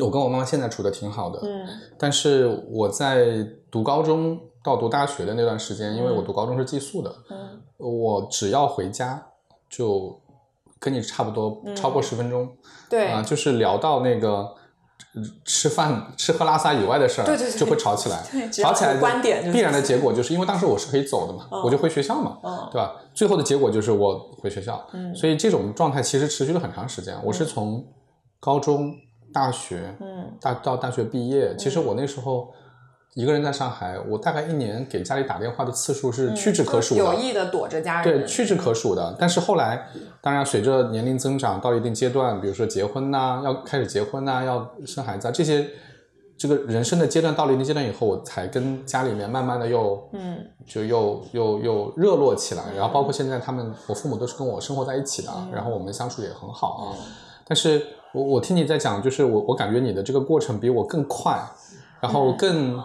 我跟我妈妈现在处的挺好的。嗯。但是我在读高中到读大学的那段时间，因为我读高中是寄宿的，嗯，我只要回家就。跟你差不多，超过十分钟，对啊，就是聊到那个吃饭、吃喝拉撒以外的事儿，对对对，就会吵起来。吵起来观点必然的结果就是因为当时我是可以走的嘛，我就回学校嘛，对吧？最后的结果就是我回学校，所以这种状态其实持续了很长时间。我是从高中、大学，嗯，大到大学毕业，其实我那时候。一个人在上海，我大概一年给家里打电话的次数是屈指可数的，有意的躲着家人，对，屈指可数的。但是后来，当然随着年龄增长到一定阶段，比如说结婚呐，要开始结婚呐，要生孩子，啊，这些这个人生的阶段到了一定阶段以后，我才跟家里面慢慢的又，嗯，就又又又热络起来。然后包括现在他们，我父母都是跟我生活在一起的，然后我们相处也很好啊。但是我我听你在讲，就是我我感觉你的这个过程比我更快，然后更。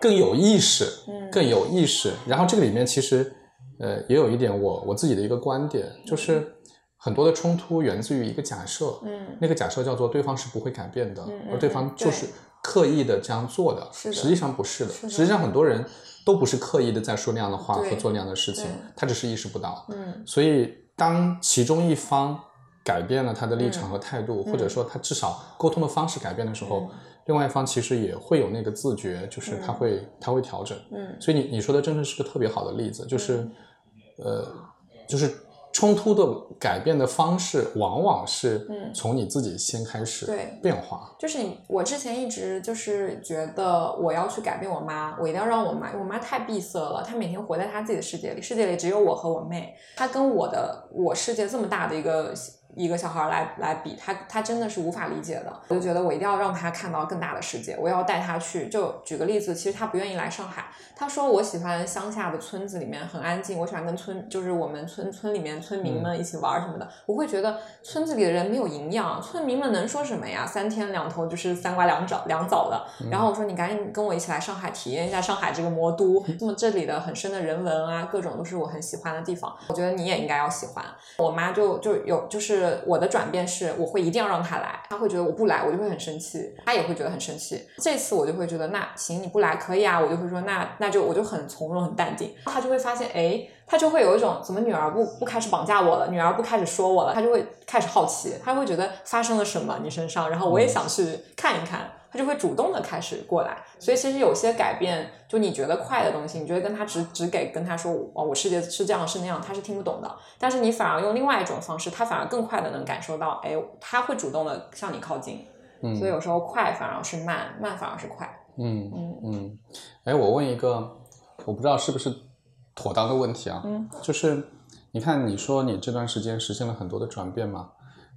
更有意识，更有意识。然后这个里面其实，呃，也有一点我我自己的一个观点，就是很多的冲突源自于一个假设，嗯，那个假设叫做对方是不会改变的，而对方就是刻意的这样做的，实际上不是的。实际上很多人都不是刻意的在说那样的话和做那样的事情，他只是意识不到。嗯，所以当其中一方改变了他的立场和态度，或者说他至少沟通的方式改变的时候。另外一方其实也会有那个自觉，就是他会他会调整，嗯，所以你你说的真的是个特别好的例子，就是，呃，就是冲突的改变的方式往往是从你自己先开始变化，就是你我之前一直就是觉得我要去改变我妈，我一定要让我妈，我妈太闭塞了，她每天活在她自己的世界里，世界里只有我和我妹，她跟我的我世界这么大的一个。一个小孩来来比，他他真的是无法理解的。我就觉得我一定要让他看到更大的世界，我要带他去。就举个例子，其实他不愿意来上海，他说我喜欢乡下的村子里面很安静，我喜欢跟村就是我们村村里面村民们一起玩什么的。我会觉得村子里的人没有营养，村民们能说什么呀？三天两头就是三瓜两枣两枣的。然后我说你赶紧跟我一起来上海体验一下上海这个魔都，那么这里的很深的人文啊，各种都是我很喜欢的地方。我觉得你也应该要喜欢。我妈就就有就是我的转变是，我会一定要让他来，他会觉得我不来我就会很生气，他也会觉得很生气。这次我就会觉得那行你不来可以啊，我就会说那那就我就很从容很淡定。他就会发现哎，他就会有一种怎么女儿不不开始绑架我了，女儿不开始说我了，他就会开始好奇，他会觉得发生了什么你身上，然后我也想去看一看。他就会主动的开始过来，所以其实有些改变，就你觉得快的东西，你觉得跟他只只给跟他说，哦，我世界是这样是那样，他是听不懂的。但是你反而用另外一种方式，他反而更快的能感受到，哎，他会主动的向你靠近。嗯，所以有时候快反而是慢，慢反而是快。嗯嗯嗯。哎，我问一个，我不知道是不是妥当的问题啊？嗯，就是你看，你说你这段时间实现了很多的转变嘛，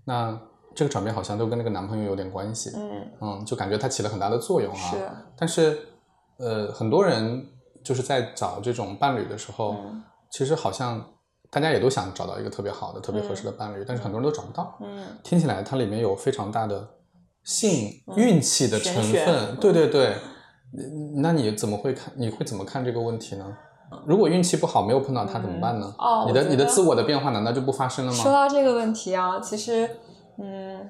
那。这个转变好像都跟那个男朋友有点关系，嗯嗯，就感觉他起了很大的作用啊。是，但是，呃，很多人就是在找这种伴侣的时候，其实好像大家也都想找到一个特别好的、特别合适的伴侣，但是很多人都找不到。嗯，听起来它里面有非常大的性运气的成分。对对对，那你怎么会看？你会怎么看这个问题呢？如果运气不好，没有碰到他怎么办呢？哦，你的你的自我的变化难道就不发生了吗？说到这个问题啊，其实。嗯，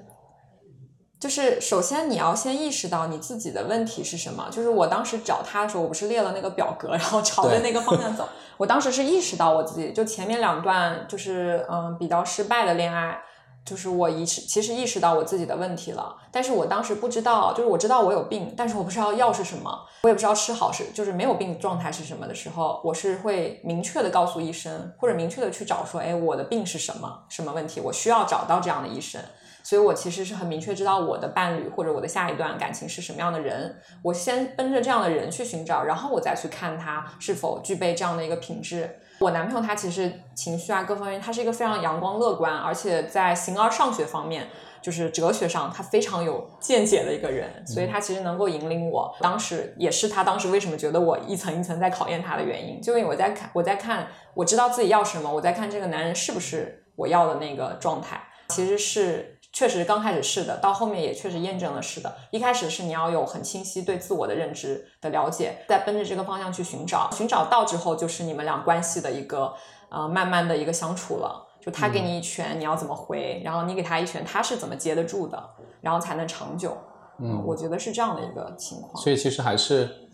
就是首先你要先意识到你自己的问题是什么。就是我当时找他的时候，我不是列了那个表格，然后朝着那个方向走。我当时是意识到我自己，就前面两段就是嗯比较失败的恋爱，就是我意识其实意识到我自己的问题了。但是我当时不知道，就是我知道我有病，但是我不知道药是什么，我也不知道吃好是就是没有病状态是什么的时候，我是会明确的告诉医生，或者明确的去找说，哎，我的病是什么，什么问题，我需要找到这样的医生。所以我其实是很明确知道我的伴侣或者我的下一段感情是什么样的人，我先奔着这样的人去寻找，然后我再去看他是否具备这样的一个品质。我男朋友他其实情绪啊各方面，他是一个非常阳光乐观，而且在形而上学方面，就是哲学上他非常有见解的一个人，所以他其实能够引领我。当时也是他当时为什么觉得我一层一层在考验他的原因，就因为我在看我在看我知道自己要什么，我在看这个男人是不是我要的那个状态，其实是。确实，刚开始是的，到后面也确实验证了是的。一开始是你要有很清晰对自我的认知的了解，再奔着这个方向去寻找，寻找到之后，就是你们俩关系的一个呃慢慢的一个相处了。就他给你一拳，你要怎么回？然后你给他一拳，他是怎么接得住的？然后才能长久。嗯，我觉得是这样的一个情况。所以其实还是。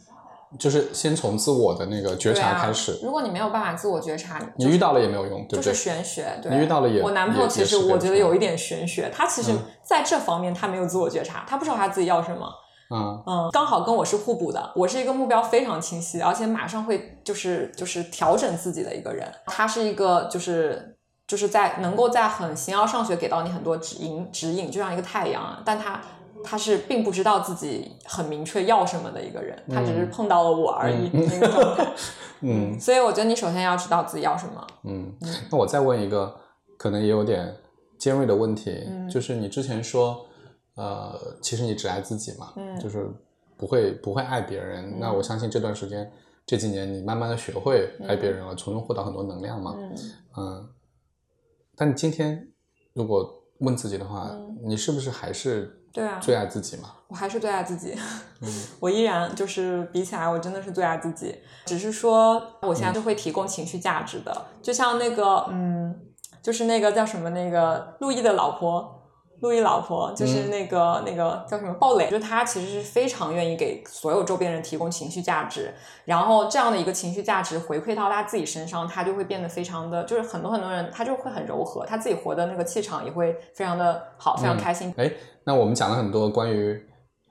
就是先从自我的那个觉察开始。如果你没有办法自我觉察，你遇到了也没有用，对不对？就是玄学。你遇到了也。我男朋友其实我觉得有一点玄学，他其实在这方面他没有自我觉察，他不知道他自己要什么。嗯嗯，刚好跟我是互补的。我是一个目标非常清晰，而且马上会就是就是调整自己的一个人。他是一个就是就是在能够在很形而上学给到你很多指引指引，就像一个太阳，但他。他是并不知道自己很明确要什么的一个人，他只是碰到了我而已那个状态。嗯，所以我觉得你首先要知道自己要什么。嗯，那我再问一个可能也有点尖锐的问题，就是你之前说，呃，其实你只爱自己嘛，就是不会不会爱别人。那我相信这段时间这几年你慢慢的学会爱别人了，从中获得很多能量嘛。嗯，但你今天如果问自己的话，你是不是还是？对啊，最爱自己嘛，我还是最爱自己。嗯，我依然就是比起来，我真的是最爱自己。只是说，我现在是会提供情绪价值的，就像那个，嗯，就是那个叫什么那个陆毅的老婆。路易老婆就是那个那个叫什么鲍蕾，就她其实是非常愿意给所有周边人提供情绪价值，然后这样的一个情绪价值回馈到她自己身上，她就会变得非常的，就是很多很多人她就会很柔和，她自己活的那个气场也会非常的好，非常开心。哎，那我们讲了很多关于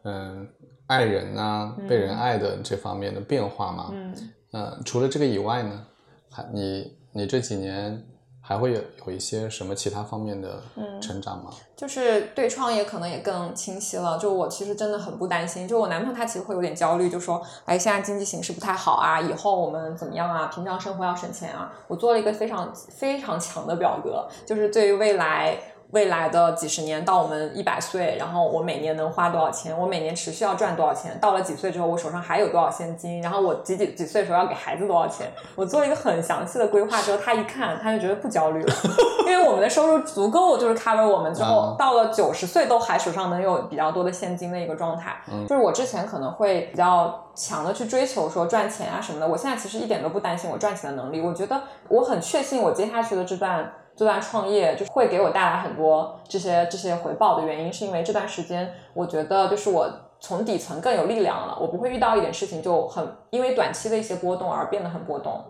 嗯爱人啊被人爱的这方面的变化嘛，嗯，呃，除了这个以外呢，还你你这几年。还会有有一些什么其他方面的成长吗？就是对创业可能也更清晰了。就我其实真的很不担心。就我男朋友他其实会有点焦虑，就说：“哎，现在经济形势不太好啊，以后我们怎么样啊？平常生活要省钱啊。”我做了一个非常非常强的表格，就是对于未来未来的几十年到我们一百岁，然后我每年能花多少钱？我每年持续要赚多少钱？到了几岁之后，我手上还有多少现金？然后我几几几岁的时候要给孩子多少钱？我做了一个很详细的规划之后，他一看他就觉得不焦虑了，因为我们的收入足够，就是 cover 我们之后到了九十岁都还手上能有比较多的现金的一个状态。就是我之前可能会比较强的去追求说赚钱啊什么的，我现在其实一点都不担心我赚钱的能力。我觉得我很确信我接下去的这段。这段创业就会给我带来很多这些这些回报的原因，是因为这段时间我觉得就是我从底层更有力量了，我不会遇到一点事情就很因为短期的一些波动而变得很波动。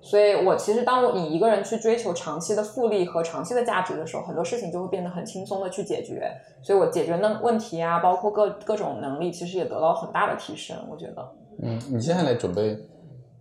所以我其实当你一个人去追求长期的复利和长期的价值的时候，很多事情就会变得很轻松的去解决。所以我解决那问题啊，包括各各种能力，其实也得到很大的提升。我觉得，嗯，你接下来准备？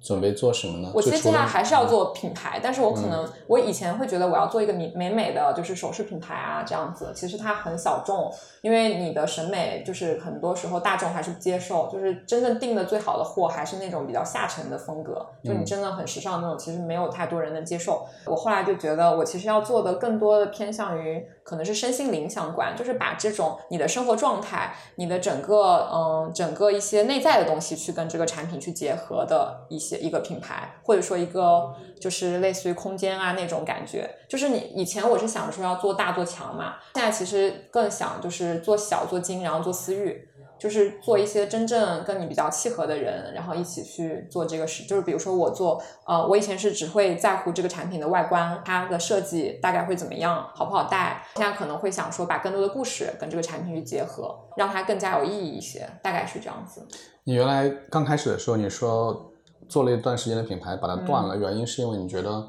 准备做什么呢？我其实接下来还是要做品牌，但是我可能我以前会觉得我要做一个美美美的就是首饰品牌啊这样子，其实它很小众，因为你的审美就是很多时候大众还是不接受，就是真正定的最好的货还是那种比较下沉的风格，就你真的很时尚那种，其实没有太多人能接受。我后来就觉得我其实要做的更多的偏向于可能是身心灵相关，就是把这种你的生活状态、你的整个嗯整个一些内在的东西去跟这个产品去结合的一些。一个品牌，或者说一个就是类似于空间啊那种感觉，就是你以前我是想着说要做大做强嘛，现在其实更想就是做小做精，然后做私域，就是做一些真正跟你比较契合的人，然后一起去做这个事。就是比如说我做，呃，我以前是只会在乎这个产品的外观，它的设计大概会怎么样，好不好戴。现在可能会想说把更多的故事跟这个产品去结合，让它更加有意义一些，大概是这样子。你原来刚开始的时候，你说。做了一段时间的品牌，把它断了，原因是因为你觉得，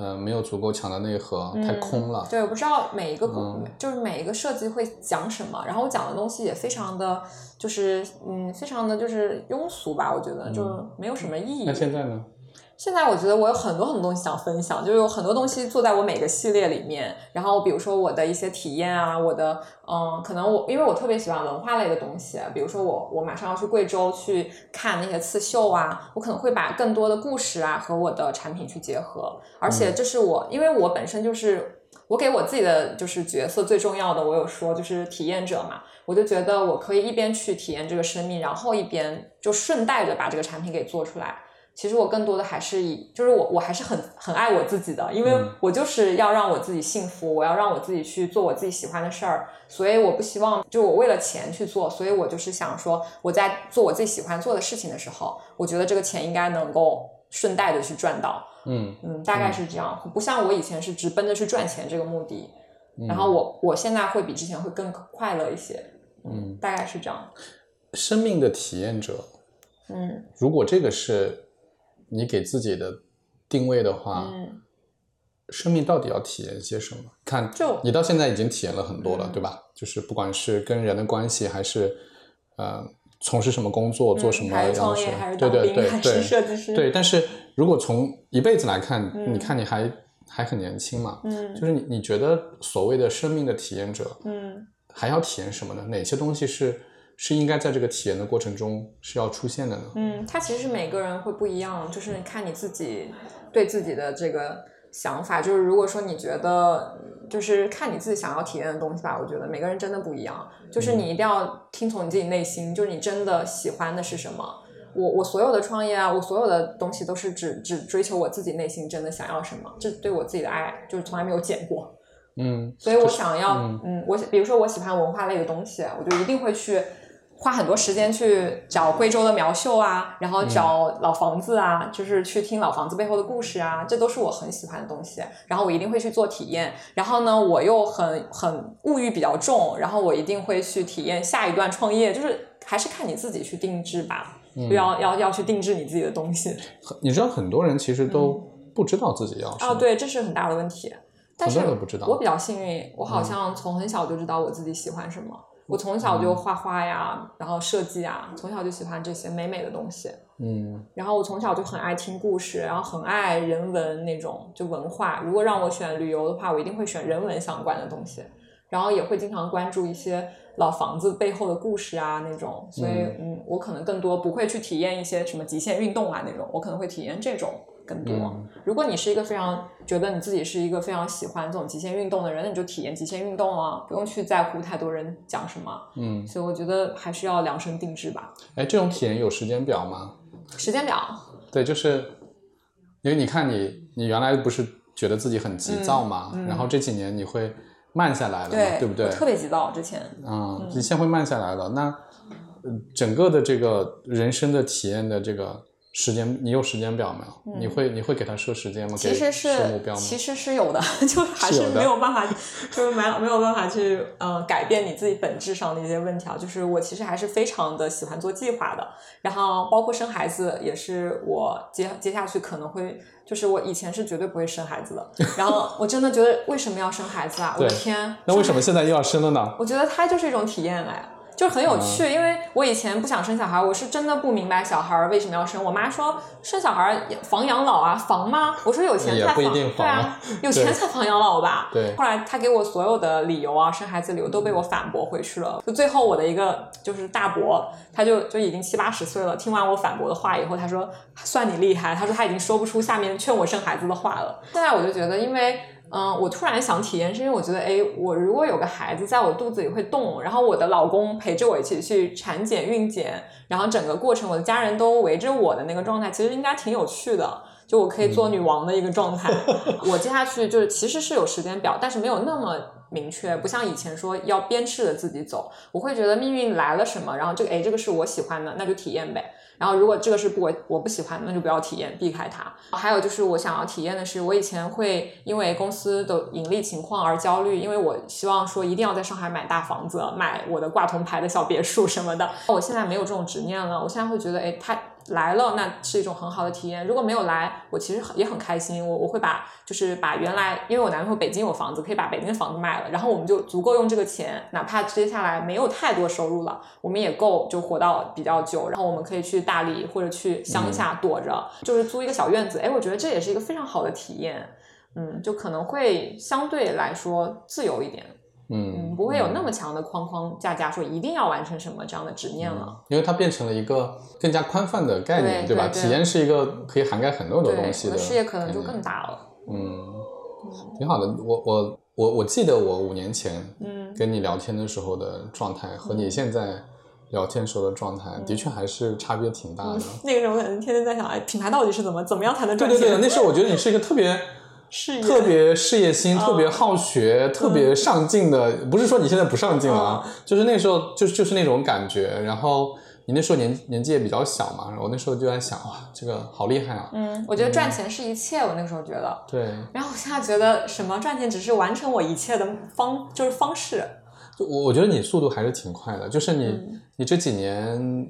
呃，没有足够强的内核，太空了。对，我不知道每一个就是每一个设计会讲什么，然后我讲的东西也非常的，就是嗯，非常的就是庸俗吧，我觉得就没有什么意义。那现在呢？现在我觉得我有很多很多东西想分享，就是有很多东西做在我每个系列里面。然后比如说我的一些体验啊，我的嗯，可能我因为我特别喜欢文化类的东西，比如说我我马上要去贵州去看那些刺绣啊，我可能会把更多的故事啊和我的产品去结合。而且这是我，因为我本身就是我给我自己的就是角色最重要的，我有说就是体验者嘛，我就觉得我可以一边去体验这个生命，然后一边就顺带着把这个产品给做出来。其实我更多的还是以，就是我我还是很很爱我自己的，因为我就是要让我自己幸福，我要让我自己去做我自己喜欢的事儿，所以我不希望就我为了钱去做，所以我就是想说我在做我自己喜欢做的事情的时候，我觉得这个钱应该能够顺带的去赚到，嗯嗯，大概是这样，不像我以前是直奔着去赚钱这个目的，然后我我现在会比之前会更快乐一些，嗯，大概是这样。生命的体验者，嗯，如果这个是。你给自己的定位的话，生命到底要体验些什么？看，就你到现在已经体验了很多了，对吧？就是不管是跟人的关系，还是呃从事什么工作，做什么样的事，对对对对，对。但是如果从一辈子来看，你看你还还很年轻嘛，嗯，就是你你觉得所谓的生命的体验者，嗯，还要体验什么呢？哪些东西是？是应该在这个体验的过程中是要出现的呢？嗯，它其实是每个人会不一样，就是看你自己对自己的这个想法。就是如果说你觉得，就是看你自己想要体验的东西吧，我觉得每个人真的不一样。就是你一定要听从你自己内心，就是你真的喜欢的是什么。我我所有的创业啊，我所有的东西都是只只追求我自己内心真的想要什么，这对我自己的爱就是从来没有减过。嗯，所以我想要，嗯，我比如说我喜欢文化类的东西，我就一定会去。花很多时间去找贵州的苗绣啊，然后找老房子啊，就是去听老房子背后的故事啊，这都是我很喜欢的东西。然后我一定会去做体验。然后呢，我又很很物欲比较重，然后我一定会去体验下一段创业。就是还是看你自己去定制吧，要要要去定制你自己的东西。你知道很多人其实都不知道自己要什么。哦，对，这是很大的问题。但是都不知道。我比较幸运，我好像从很小就知道我自己喜欢什么。我从小就画画呀，然后设计啊，从小就喜欢这些美美的东西。嗯，然后我从小就很爱听故事，然后很爱人文那种就文化。如果让我选旅游的话，我一定会选人文相关的东西。然后也会经常关注一些老房子背后的故事啊那种。所以，嗯，我可能更多不会去体验一些什么极限运动啊那种，我可能会体验这种。更多。如果你是一个非常觉得你自己是一个非常喜欢这种极限运动的人，那你就体验极限运动啊，不用去在乎太多人讲什么。嗯，所以我觉得还是要量身定制吧。哎，这种体验有时间表吗？时间表？对，就是因为你看你，你原来不是觉得自己很急躁嘛，然后这几年你会慢下来了嘛，对不对？特别急躁之前。嗯，你现在会慢下来了，那整个的这个人生的体验的这个。时间，你有时间表没有？你会你会给他设时间吗？其实是目标吗？其实是有的，就还是没有办法，就是没有没有办法去呃改变你自己本质上的一些问题啊。就是我其实还是非常的喜欢做计划的，然后包括生孩子也是我接接下去可能会，就是我以前是绝对不会生孩子的，然后我真的觉得为什么要生孩子啊？我的天，那为什么现在又要生了呢？我觉得它就是一种体验哎。就是很有趣，因为我以前不想生小孩，我是真的不明白小孩为什么要生。我妈说生小孩防养老啊，防吗？我说有钱才防，对啊，有钱才防养老吧。对。后来她给我所有的理由啊，生孩子理由都被我反驳回去了。就最后我的一个就是大伯，他就就已经七八十岁了，听完我反驳的话以后，他说算你厉害，他说他已经说不出下面劝我生孩子的话了。现在我就觉得，因为。嗯，我突然想体验，是因为我觉得，哎，我如果有个孩子在我肚子里会动，然后我的老公陪着我一起去产检、孕检，然后整个过程我的家人都围着我的那个状态，其实应该挺有趣的。就我可以做女王的一个状态。我接下去就是其实是有时间表，但是没有那么明确，不像以前说要鞭笞着自己走。我会觉得命运来了什么，然后这个哎，这个是我喜欢的，那就体验呗。然后，如果这个是不我我不喜欢，那就不要体验，避开它。还有就是，我想要体验的是，我以前会因为公司的盈利情况而焦虑，因为我希望说一定要在上海买大房子，买我的挂铜牌的小别墅什么的。我现在没有这种执念了，我现在会觉得，哎，它。来了，那是一种很好的体验。如果没有来，我其实也很开心。我我会把，就是把原来，因为我男朋友北京有房子，可以把北京的房子卖了，然后我们就足够用这个钱，哪怕接下来没有太多收入了，我们也够就活到比较久。然后我们可以去大理或者去乡下躲着，就是租一个小院子。哎，我觉得这也是一个非常好的体验。嗯，就可能会相对来说自由一点。嗯，不会有那么强的框框架架，说一定要完成什么这样的执念了。因为它变成了一个更加宽泛的概念，对吧？体验是一个可以涵盖很多很多东西的。视野可能就更大了。嗯，挺好的。我我我我记得我五年前嗯跟你聊天的时候的状态，和你现在聊天时候的状态，的确还是差别挺大的。那个时候可能天天在想，哎，品牌到底是怎么怎么样才能赚钱？对对对，那时候我觉得你是一个特别。特别事业心，特别好学，特别上进的，不是说你现在不上进了啊，就是那时候就就是那种感觉。然后你那时候年年纪也比较小嘛，然后我那时候就在想，哇，这个好厉害啊！嗯，我觉得赚钱是一切，我那个时候觉得。对。然后我现在觉得，什么赚钱只是完成我一切的方，就是方式。就我我觉得你速度还是挺快的，就是你你这几年，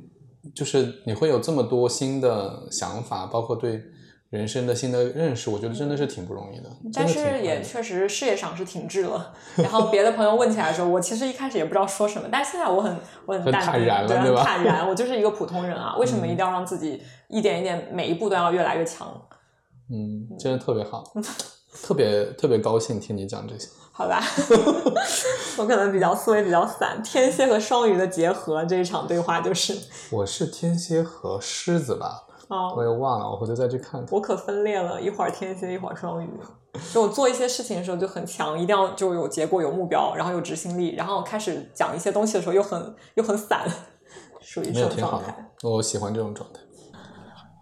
就是你会有这么多新的想法，包括对。人生的新的认识，我觉得真的是挺不容易的。但是也确实事业上是停滞了。然后别的朋友问起来的时候，我其实一开始也不知道说什么。但是现在我很我很坦然了，对吧？坦然，我就是一个普通人啊。为什么一定要让自己一点一点每一步都要越来越强？嗯，真的特别好，特别特别高兴听你讲这些。好吧，我可能比较思维比较散。天蝎和双鱼的结合，这一场对话就是。我是天蝎和狮子吧。我也忘了，我回头再去看看。我可分裂了，一会儿天蝎，一会儿双鱼。就我做一些事情的时候就很强，一定要就有结果、有目标，然后有执行力。然后开始讲一些东西的时候又很又很散，属于这种状态。我喜欢这种状态。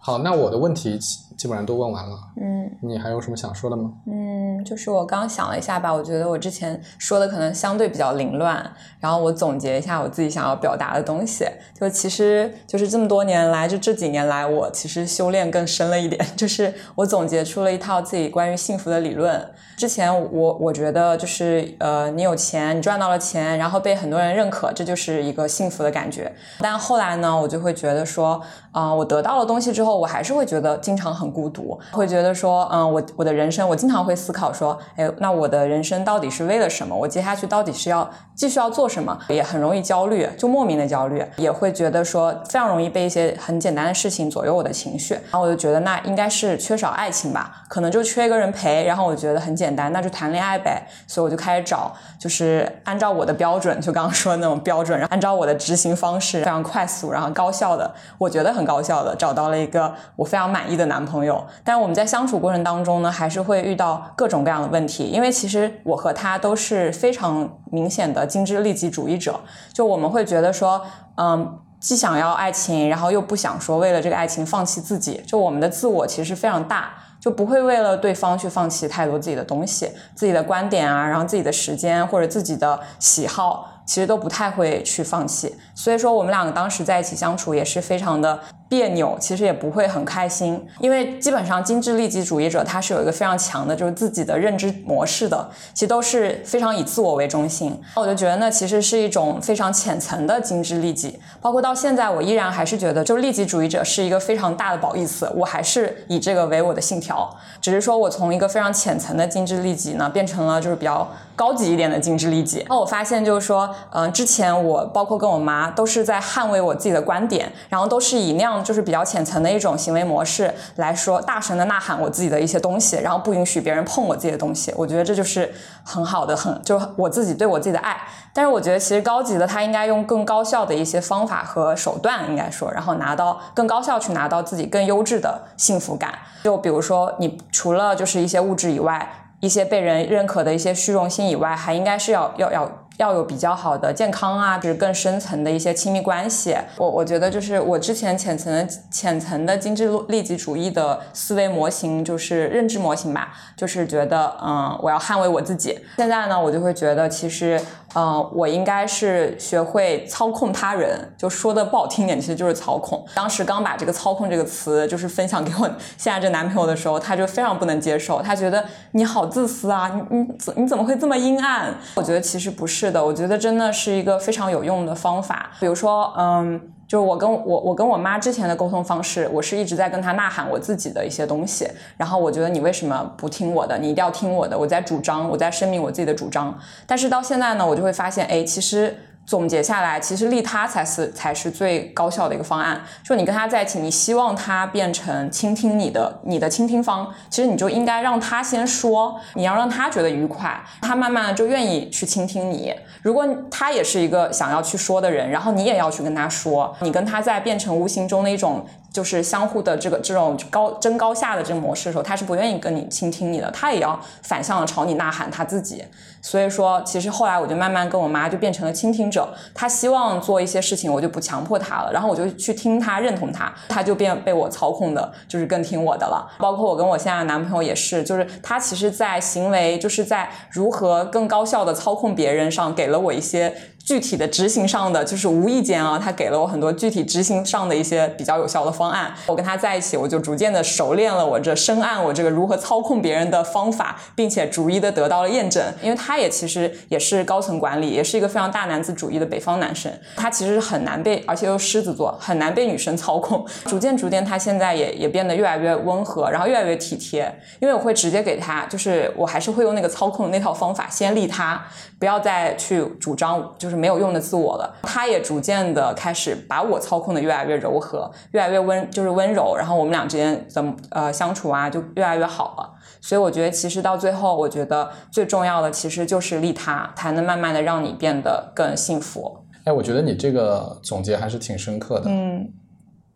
好，那我的问题基本上都问完了。嗯，你还有什么想说的吗？嗯，就是我刚想了一下吧，我觉得我之前说的可能相对比较凌乱，然后我总结一下我自己想要表达的东西，就其实就是这么多年来，就这几年来，我其实修炼更深了一点，就是我总结出了一套自己关于幸福的理论。之前我我觉得就是呃，你有钱，你赚到了钱，然后被很多人认可，这就是一个幸福的感觉。但后来呢，我就会觉得说，啊，我得到了东西之后。我还是会觉得经常很孤独，会觉得说，嗯，我我的人生，我经常会思考说，哎，那我的人生到底是为了什么？我接下去到底是要继续要做什么？也很容易焦虑，就莫名的焦虑，也会觉得说，非常容易被一些很简单的事情左右我的情绪。然后我就觉得，那应该是缺少爱情吧，可能就缺一个人陪。然后我觉得很简单，那就谈恋爱呗。所以我就开始找，就是按照我的标准，就刚刚说的那种标准，然后按照我的执行方式，非常快速，然后高效的，我觉得很高效的，找到了一个。我非常满意的男朋友朋友，但是我们在相处过程当中呢，还是会遇到各种各样的问题。因为其实我和他都是非常明显的精致利己主义者，就我们会觉得说，嗯，既想要爱情，然后又不想说为了这个爱情放弃自己。就我们的自我其实非常大，就不会为了对方去放弃太多自己的东西、自己的观点啊，然后自己的时间或者自己的喜好。其实都不太会去放弃，所以说我们两个当时在一起相处也是非常的别扭，其实也不会很开心，因为基本上精致利己主义者他是有一个非常强的，就是自己的认知模式的，其实都是非常以自我为中心。我就觉得那其实是一种非常浅层的精致利己，包括到现在我依然还是觉得，就利己主义者是一个非常大的褒义词，我还是以这个为我的信条，只是说我从一个非常浅层的精致利己呢，变成了就是比较高级一点的精致利己。那我发现就是说。嗯，之前我包括跟我妈都是在捍卫我自己的观点，然后都是以那样就是比较浅层的一种行为模式来说，大声的呐喊我自己的一些东西，然后不允许别人碰我自己的东西。我觉得这就是很好的，很就我自己对我自己的爱。但是我觉得其实高级的他应该用更高效的一些方法和手段，应该说，然后拿到更高效去拿到自己更优质的幸福感。就比如说，你除了就是一些物质以外，一些被人认可的一些虚荣心以外，还应该是要要要。要有比较好的健康啊，就是更深层的一些亲密关系。我我觉得就是我之前浅层的浅层的精致利己主义的思维模型，就是认知模型吧，就是觉得嗯，我要捍卫我自己。现在呢，我就会觉得其实。嗯，我应该是学会操控他人，就说的不好听点，其实就是操控。当时刚把这个“操控”这个词就是分享给我现在这男朋友的时候，他就非常不能接受，他觉得你好自私啊，你你怎你怎么会这么阴暗？我觉得其实不是是的，我觉得真的是一个非常有用的方法。比如说，嗯。就是我跟我我跟我妈之前的沟通方式，我是一直在跟她呐喊我自己的一些东西，然后我觉得你为什么不听我的？你一定要听我的，我在主张，我在声明我自己的主张。但是到现在呢，我就会发现，哎，其实。总结下来，其实利他才是才是最高效的一个方案。就你跟他在一起，你希望他变成倾听你的你的倾听方，其实你就应该让他先说，你要让他觉得愉快，他慢慢的就愿意去倾听你。如果他也是一个想要去说的人，然后你也要去跟他说，你跟他在变成无形中的一种。就是相互的这个这种高争高下的这个模式的时候，他是不愿意跟你倾听你的，他也要反向的朝你呐喊他自己。所以说，其实后来我就慢慢跟我妈就变成了倾听者，她希望做一些事情，我就不强迫她了，然后我就去听她，认同她，她就变被我操控的，就是更听我的了。包括我跟我现在的男朋友也是，就是他其实在行为，就是在如何更高效的操控别人上，给了我一些。具体的执行上的，就是无意间啊，他给了我很多具体执行上的一些比较有效的方案。我跟他在一起，我就逐渐的熟练了我这深谙我这个如何操控别人的方法，并且逐一的得到了验证。因为他也其实也是高层管理，也是一个非常大男子主义的北方男生，他其实很难被，而且又狮子座，很难被女生操控。逐渐逐渐，他现在也也变得越来越温和，然后越来越体贴。因为我会直接给他，就是我还是会用那个操控的那套方法，先利他，不要再去主张就是。没有用的自我了，他也逐渐的开始把我操控的越来越柔和，越来越温，就是温柔。然后我们俩之间怎么呃相处啊，就越来越好了。所以我觉得，其实到最后，我觉得最重要的其实就是利他，才能慢慢的让你变得更幸福。哎，我觉得你这个总结还是挺深刻的。嗯，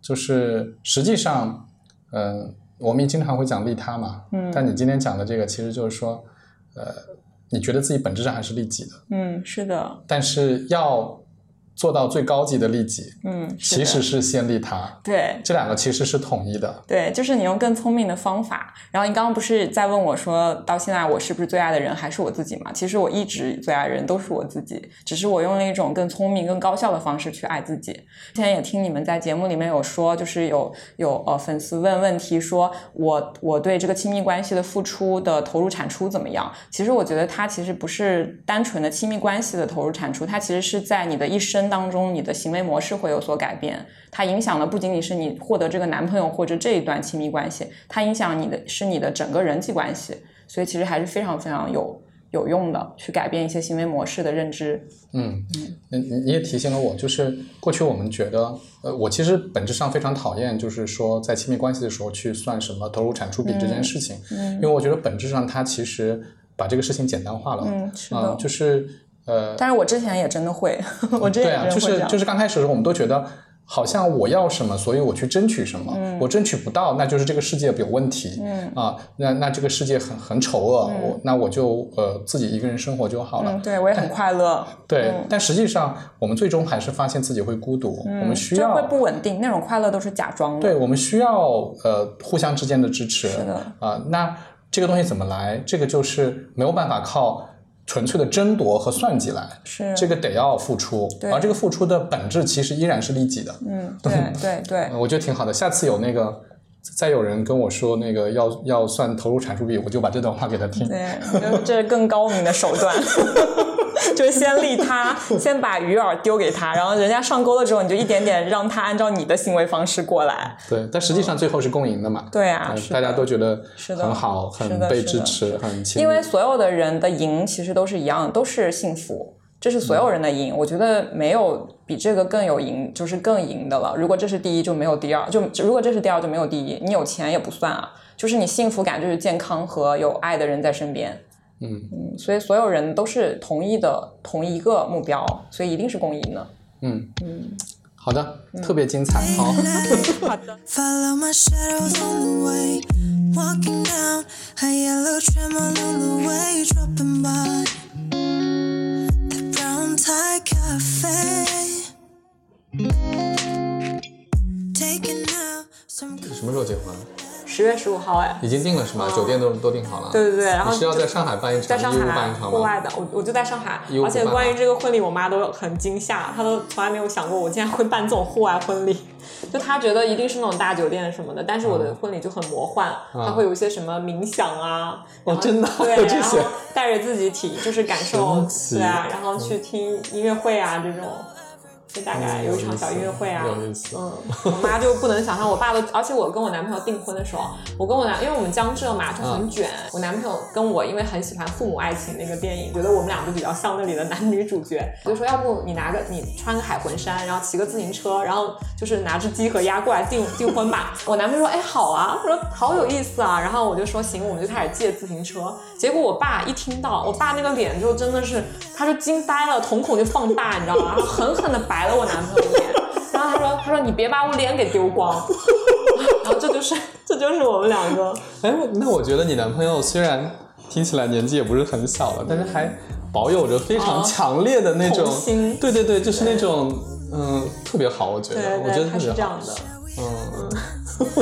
就是实际上，嗯，我们也经常会讲利他嘛。嗯，但你今天讲的这个，其实就是说，呃。你觉得自己本质上还是利己的，嗯，是的，但是要。做到最高级的利己，嗯，其实是先利他，对，这两个其实是统一的，对，就是你用更聪明的方法。然后你刚刚不是在问我说，到现在我是不是最爱的人还是我自己嘛？其实我一直最爱的人都是我自己，只是我用了一种更聪明、更高效的方式去爱自己。之前也听你们在节目里面有说，就是有有呃粉丝问问题，说我我对这个亲密关系的付出的投入产出怎么样？其实我觉得它其实不是单纯的亲密关系的投入产出，它其实是在你的一生。当中，你的行为模式会有所改变，它影响的不仅仅是你获得这个男朋友或者这一段亲密关系，它影响你的是你的整个人际关系，所以其实还是非常非常有有用的，去改变一些行为模式的认知。嗯嗯，你你也提醒了我，就是过去我们觉得，呃，我其实本质上非常讨厌，就是说在亲密关系的时候去算什么投入产出比这件事情，嗯因为我觉得本质上它其实把这个事情简单化了。嗯，是的，就是。呃，但是我之前也真的会，我之前对啊，就是就是刚开始的时候，我们都觉得，好像我要什么，所以我去争取什么。我争取不到，那就是这个世界有问题。嗯啊，那那这个世界很很丑恶，我那我就呃自己一个人生活就好了。对我也很快乐。对，但实际上我们最终还是发现自己会孤独。我们需要会不稳定，那种快乐都是假装的。对我们需要呃互相之间的支持。是的啊，那这个东西怎么来？这个就是没有办法靠。纯粹的争夺和算计来，是这个得要付出，而这个付出的本质其实依然是利己的。嗯，对对对，我觉得挺好的。下次有那个再有人跟我说那个要要算投入产出比，我就把这段话给他听。对，这是更高明的手段。就是先利他，先把鱼饵丢给他，然后人家上钩了之后，你就一点点让他按照你的行为方式过来。对，但实际上最后是共赢的嘛？对啊，大家都觉得很好，很被支持，很因为所有的人的赢其实都是一样，都是幸福，这是所有人的赢。我觉得没有比这个更有赢，就是更赢的了。如果这是第一，就没有第二；就如果这是第二，就没有第一。你有钱也不算啊，就是你幸福感就是健康和有爱的人在身边。嗯嗯，所以所有人都是同一的同一个目标，所以一定是共赢的。嗯嗯，好的，特别精彩，好。好的。什么时候结婚？十月十五号哎，已经定了是吗？酒店都都订好了。对对对，然后是要在上海办一场，在上海办一场户外的，我我就在上海。而且关于这个婚礼，我妈都很惊吓，她都从来没有想过我竟然会办这种户外婚礼。就她觉得一定是那种大酒店什么的，但是我的婚礼就很魔幻，它会有一些什么冥想啊，哦真的，对，然后 带着自己体就是感受，对啊，然后去听音乐会啊这种。就大概有一场小音乐会啊，嗯，我妈就不能想象，我爸都，而且我跟我男朋友订婚的时候，我跟我男，因为我们江浙嘛就很卷，我男朋友跟我因为很喜欢父母爱情那个电影，觉得我们俩就比较像那里的男女主角，就说要不你拿个你穿个海魂衫，然后骑个自行车，然后就是拿只鸡和鸭过来订订婚吧。我男朋友说，哎好啊，他说好有意思啊，然后我就说行，我们就开始借自行车。结果我爸一听到，我爸那个脸就真的是，他就惊呆了，瞳孔就放大，你知道吗？然后狠狠的白。白了我男朋友脸，然后他说：“他说你别把我脸给丢光。”然后这就是这就是我们两个。哎，那我觉得你男朋友虽然听起来年纪也不是很小了，但是还保有着非常强烈的那种，对对对，就是那种嗯特别好，我觉得，我觉得他是这样的，嗯，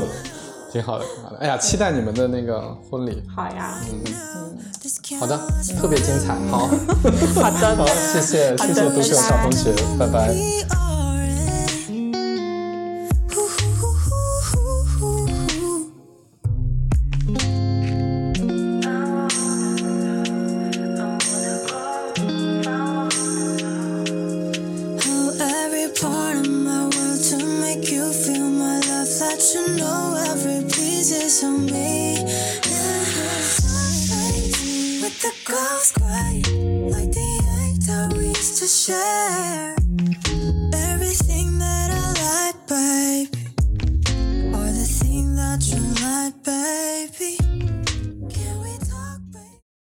挺好的，挺好的。哎呀，期待你们的那个婚礼。好呀，嗯嗯，好的，特别精彩，好，好的，好，谢谢，谢谢独秀小同学，拜拜。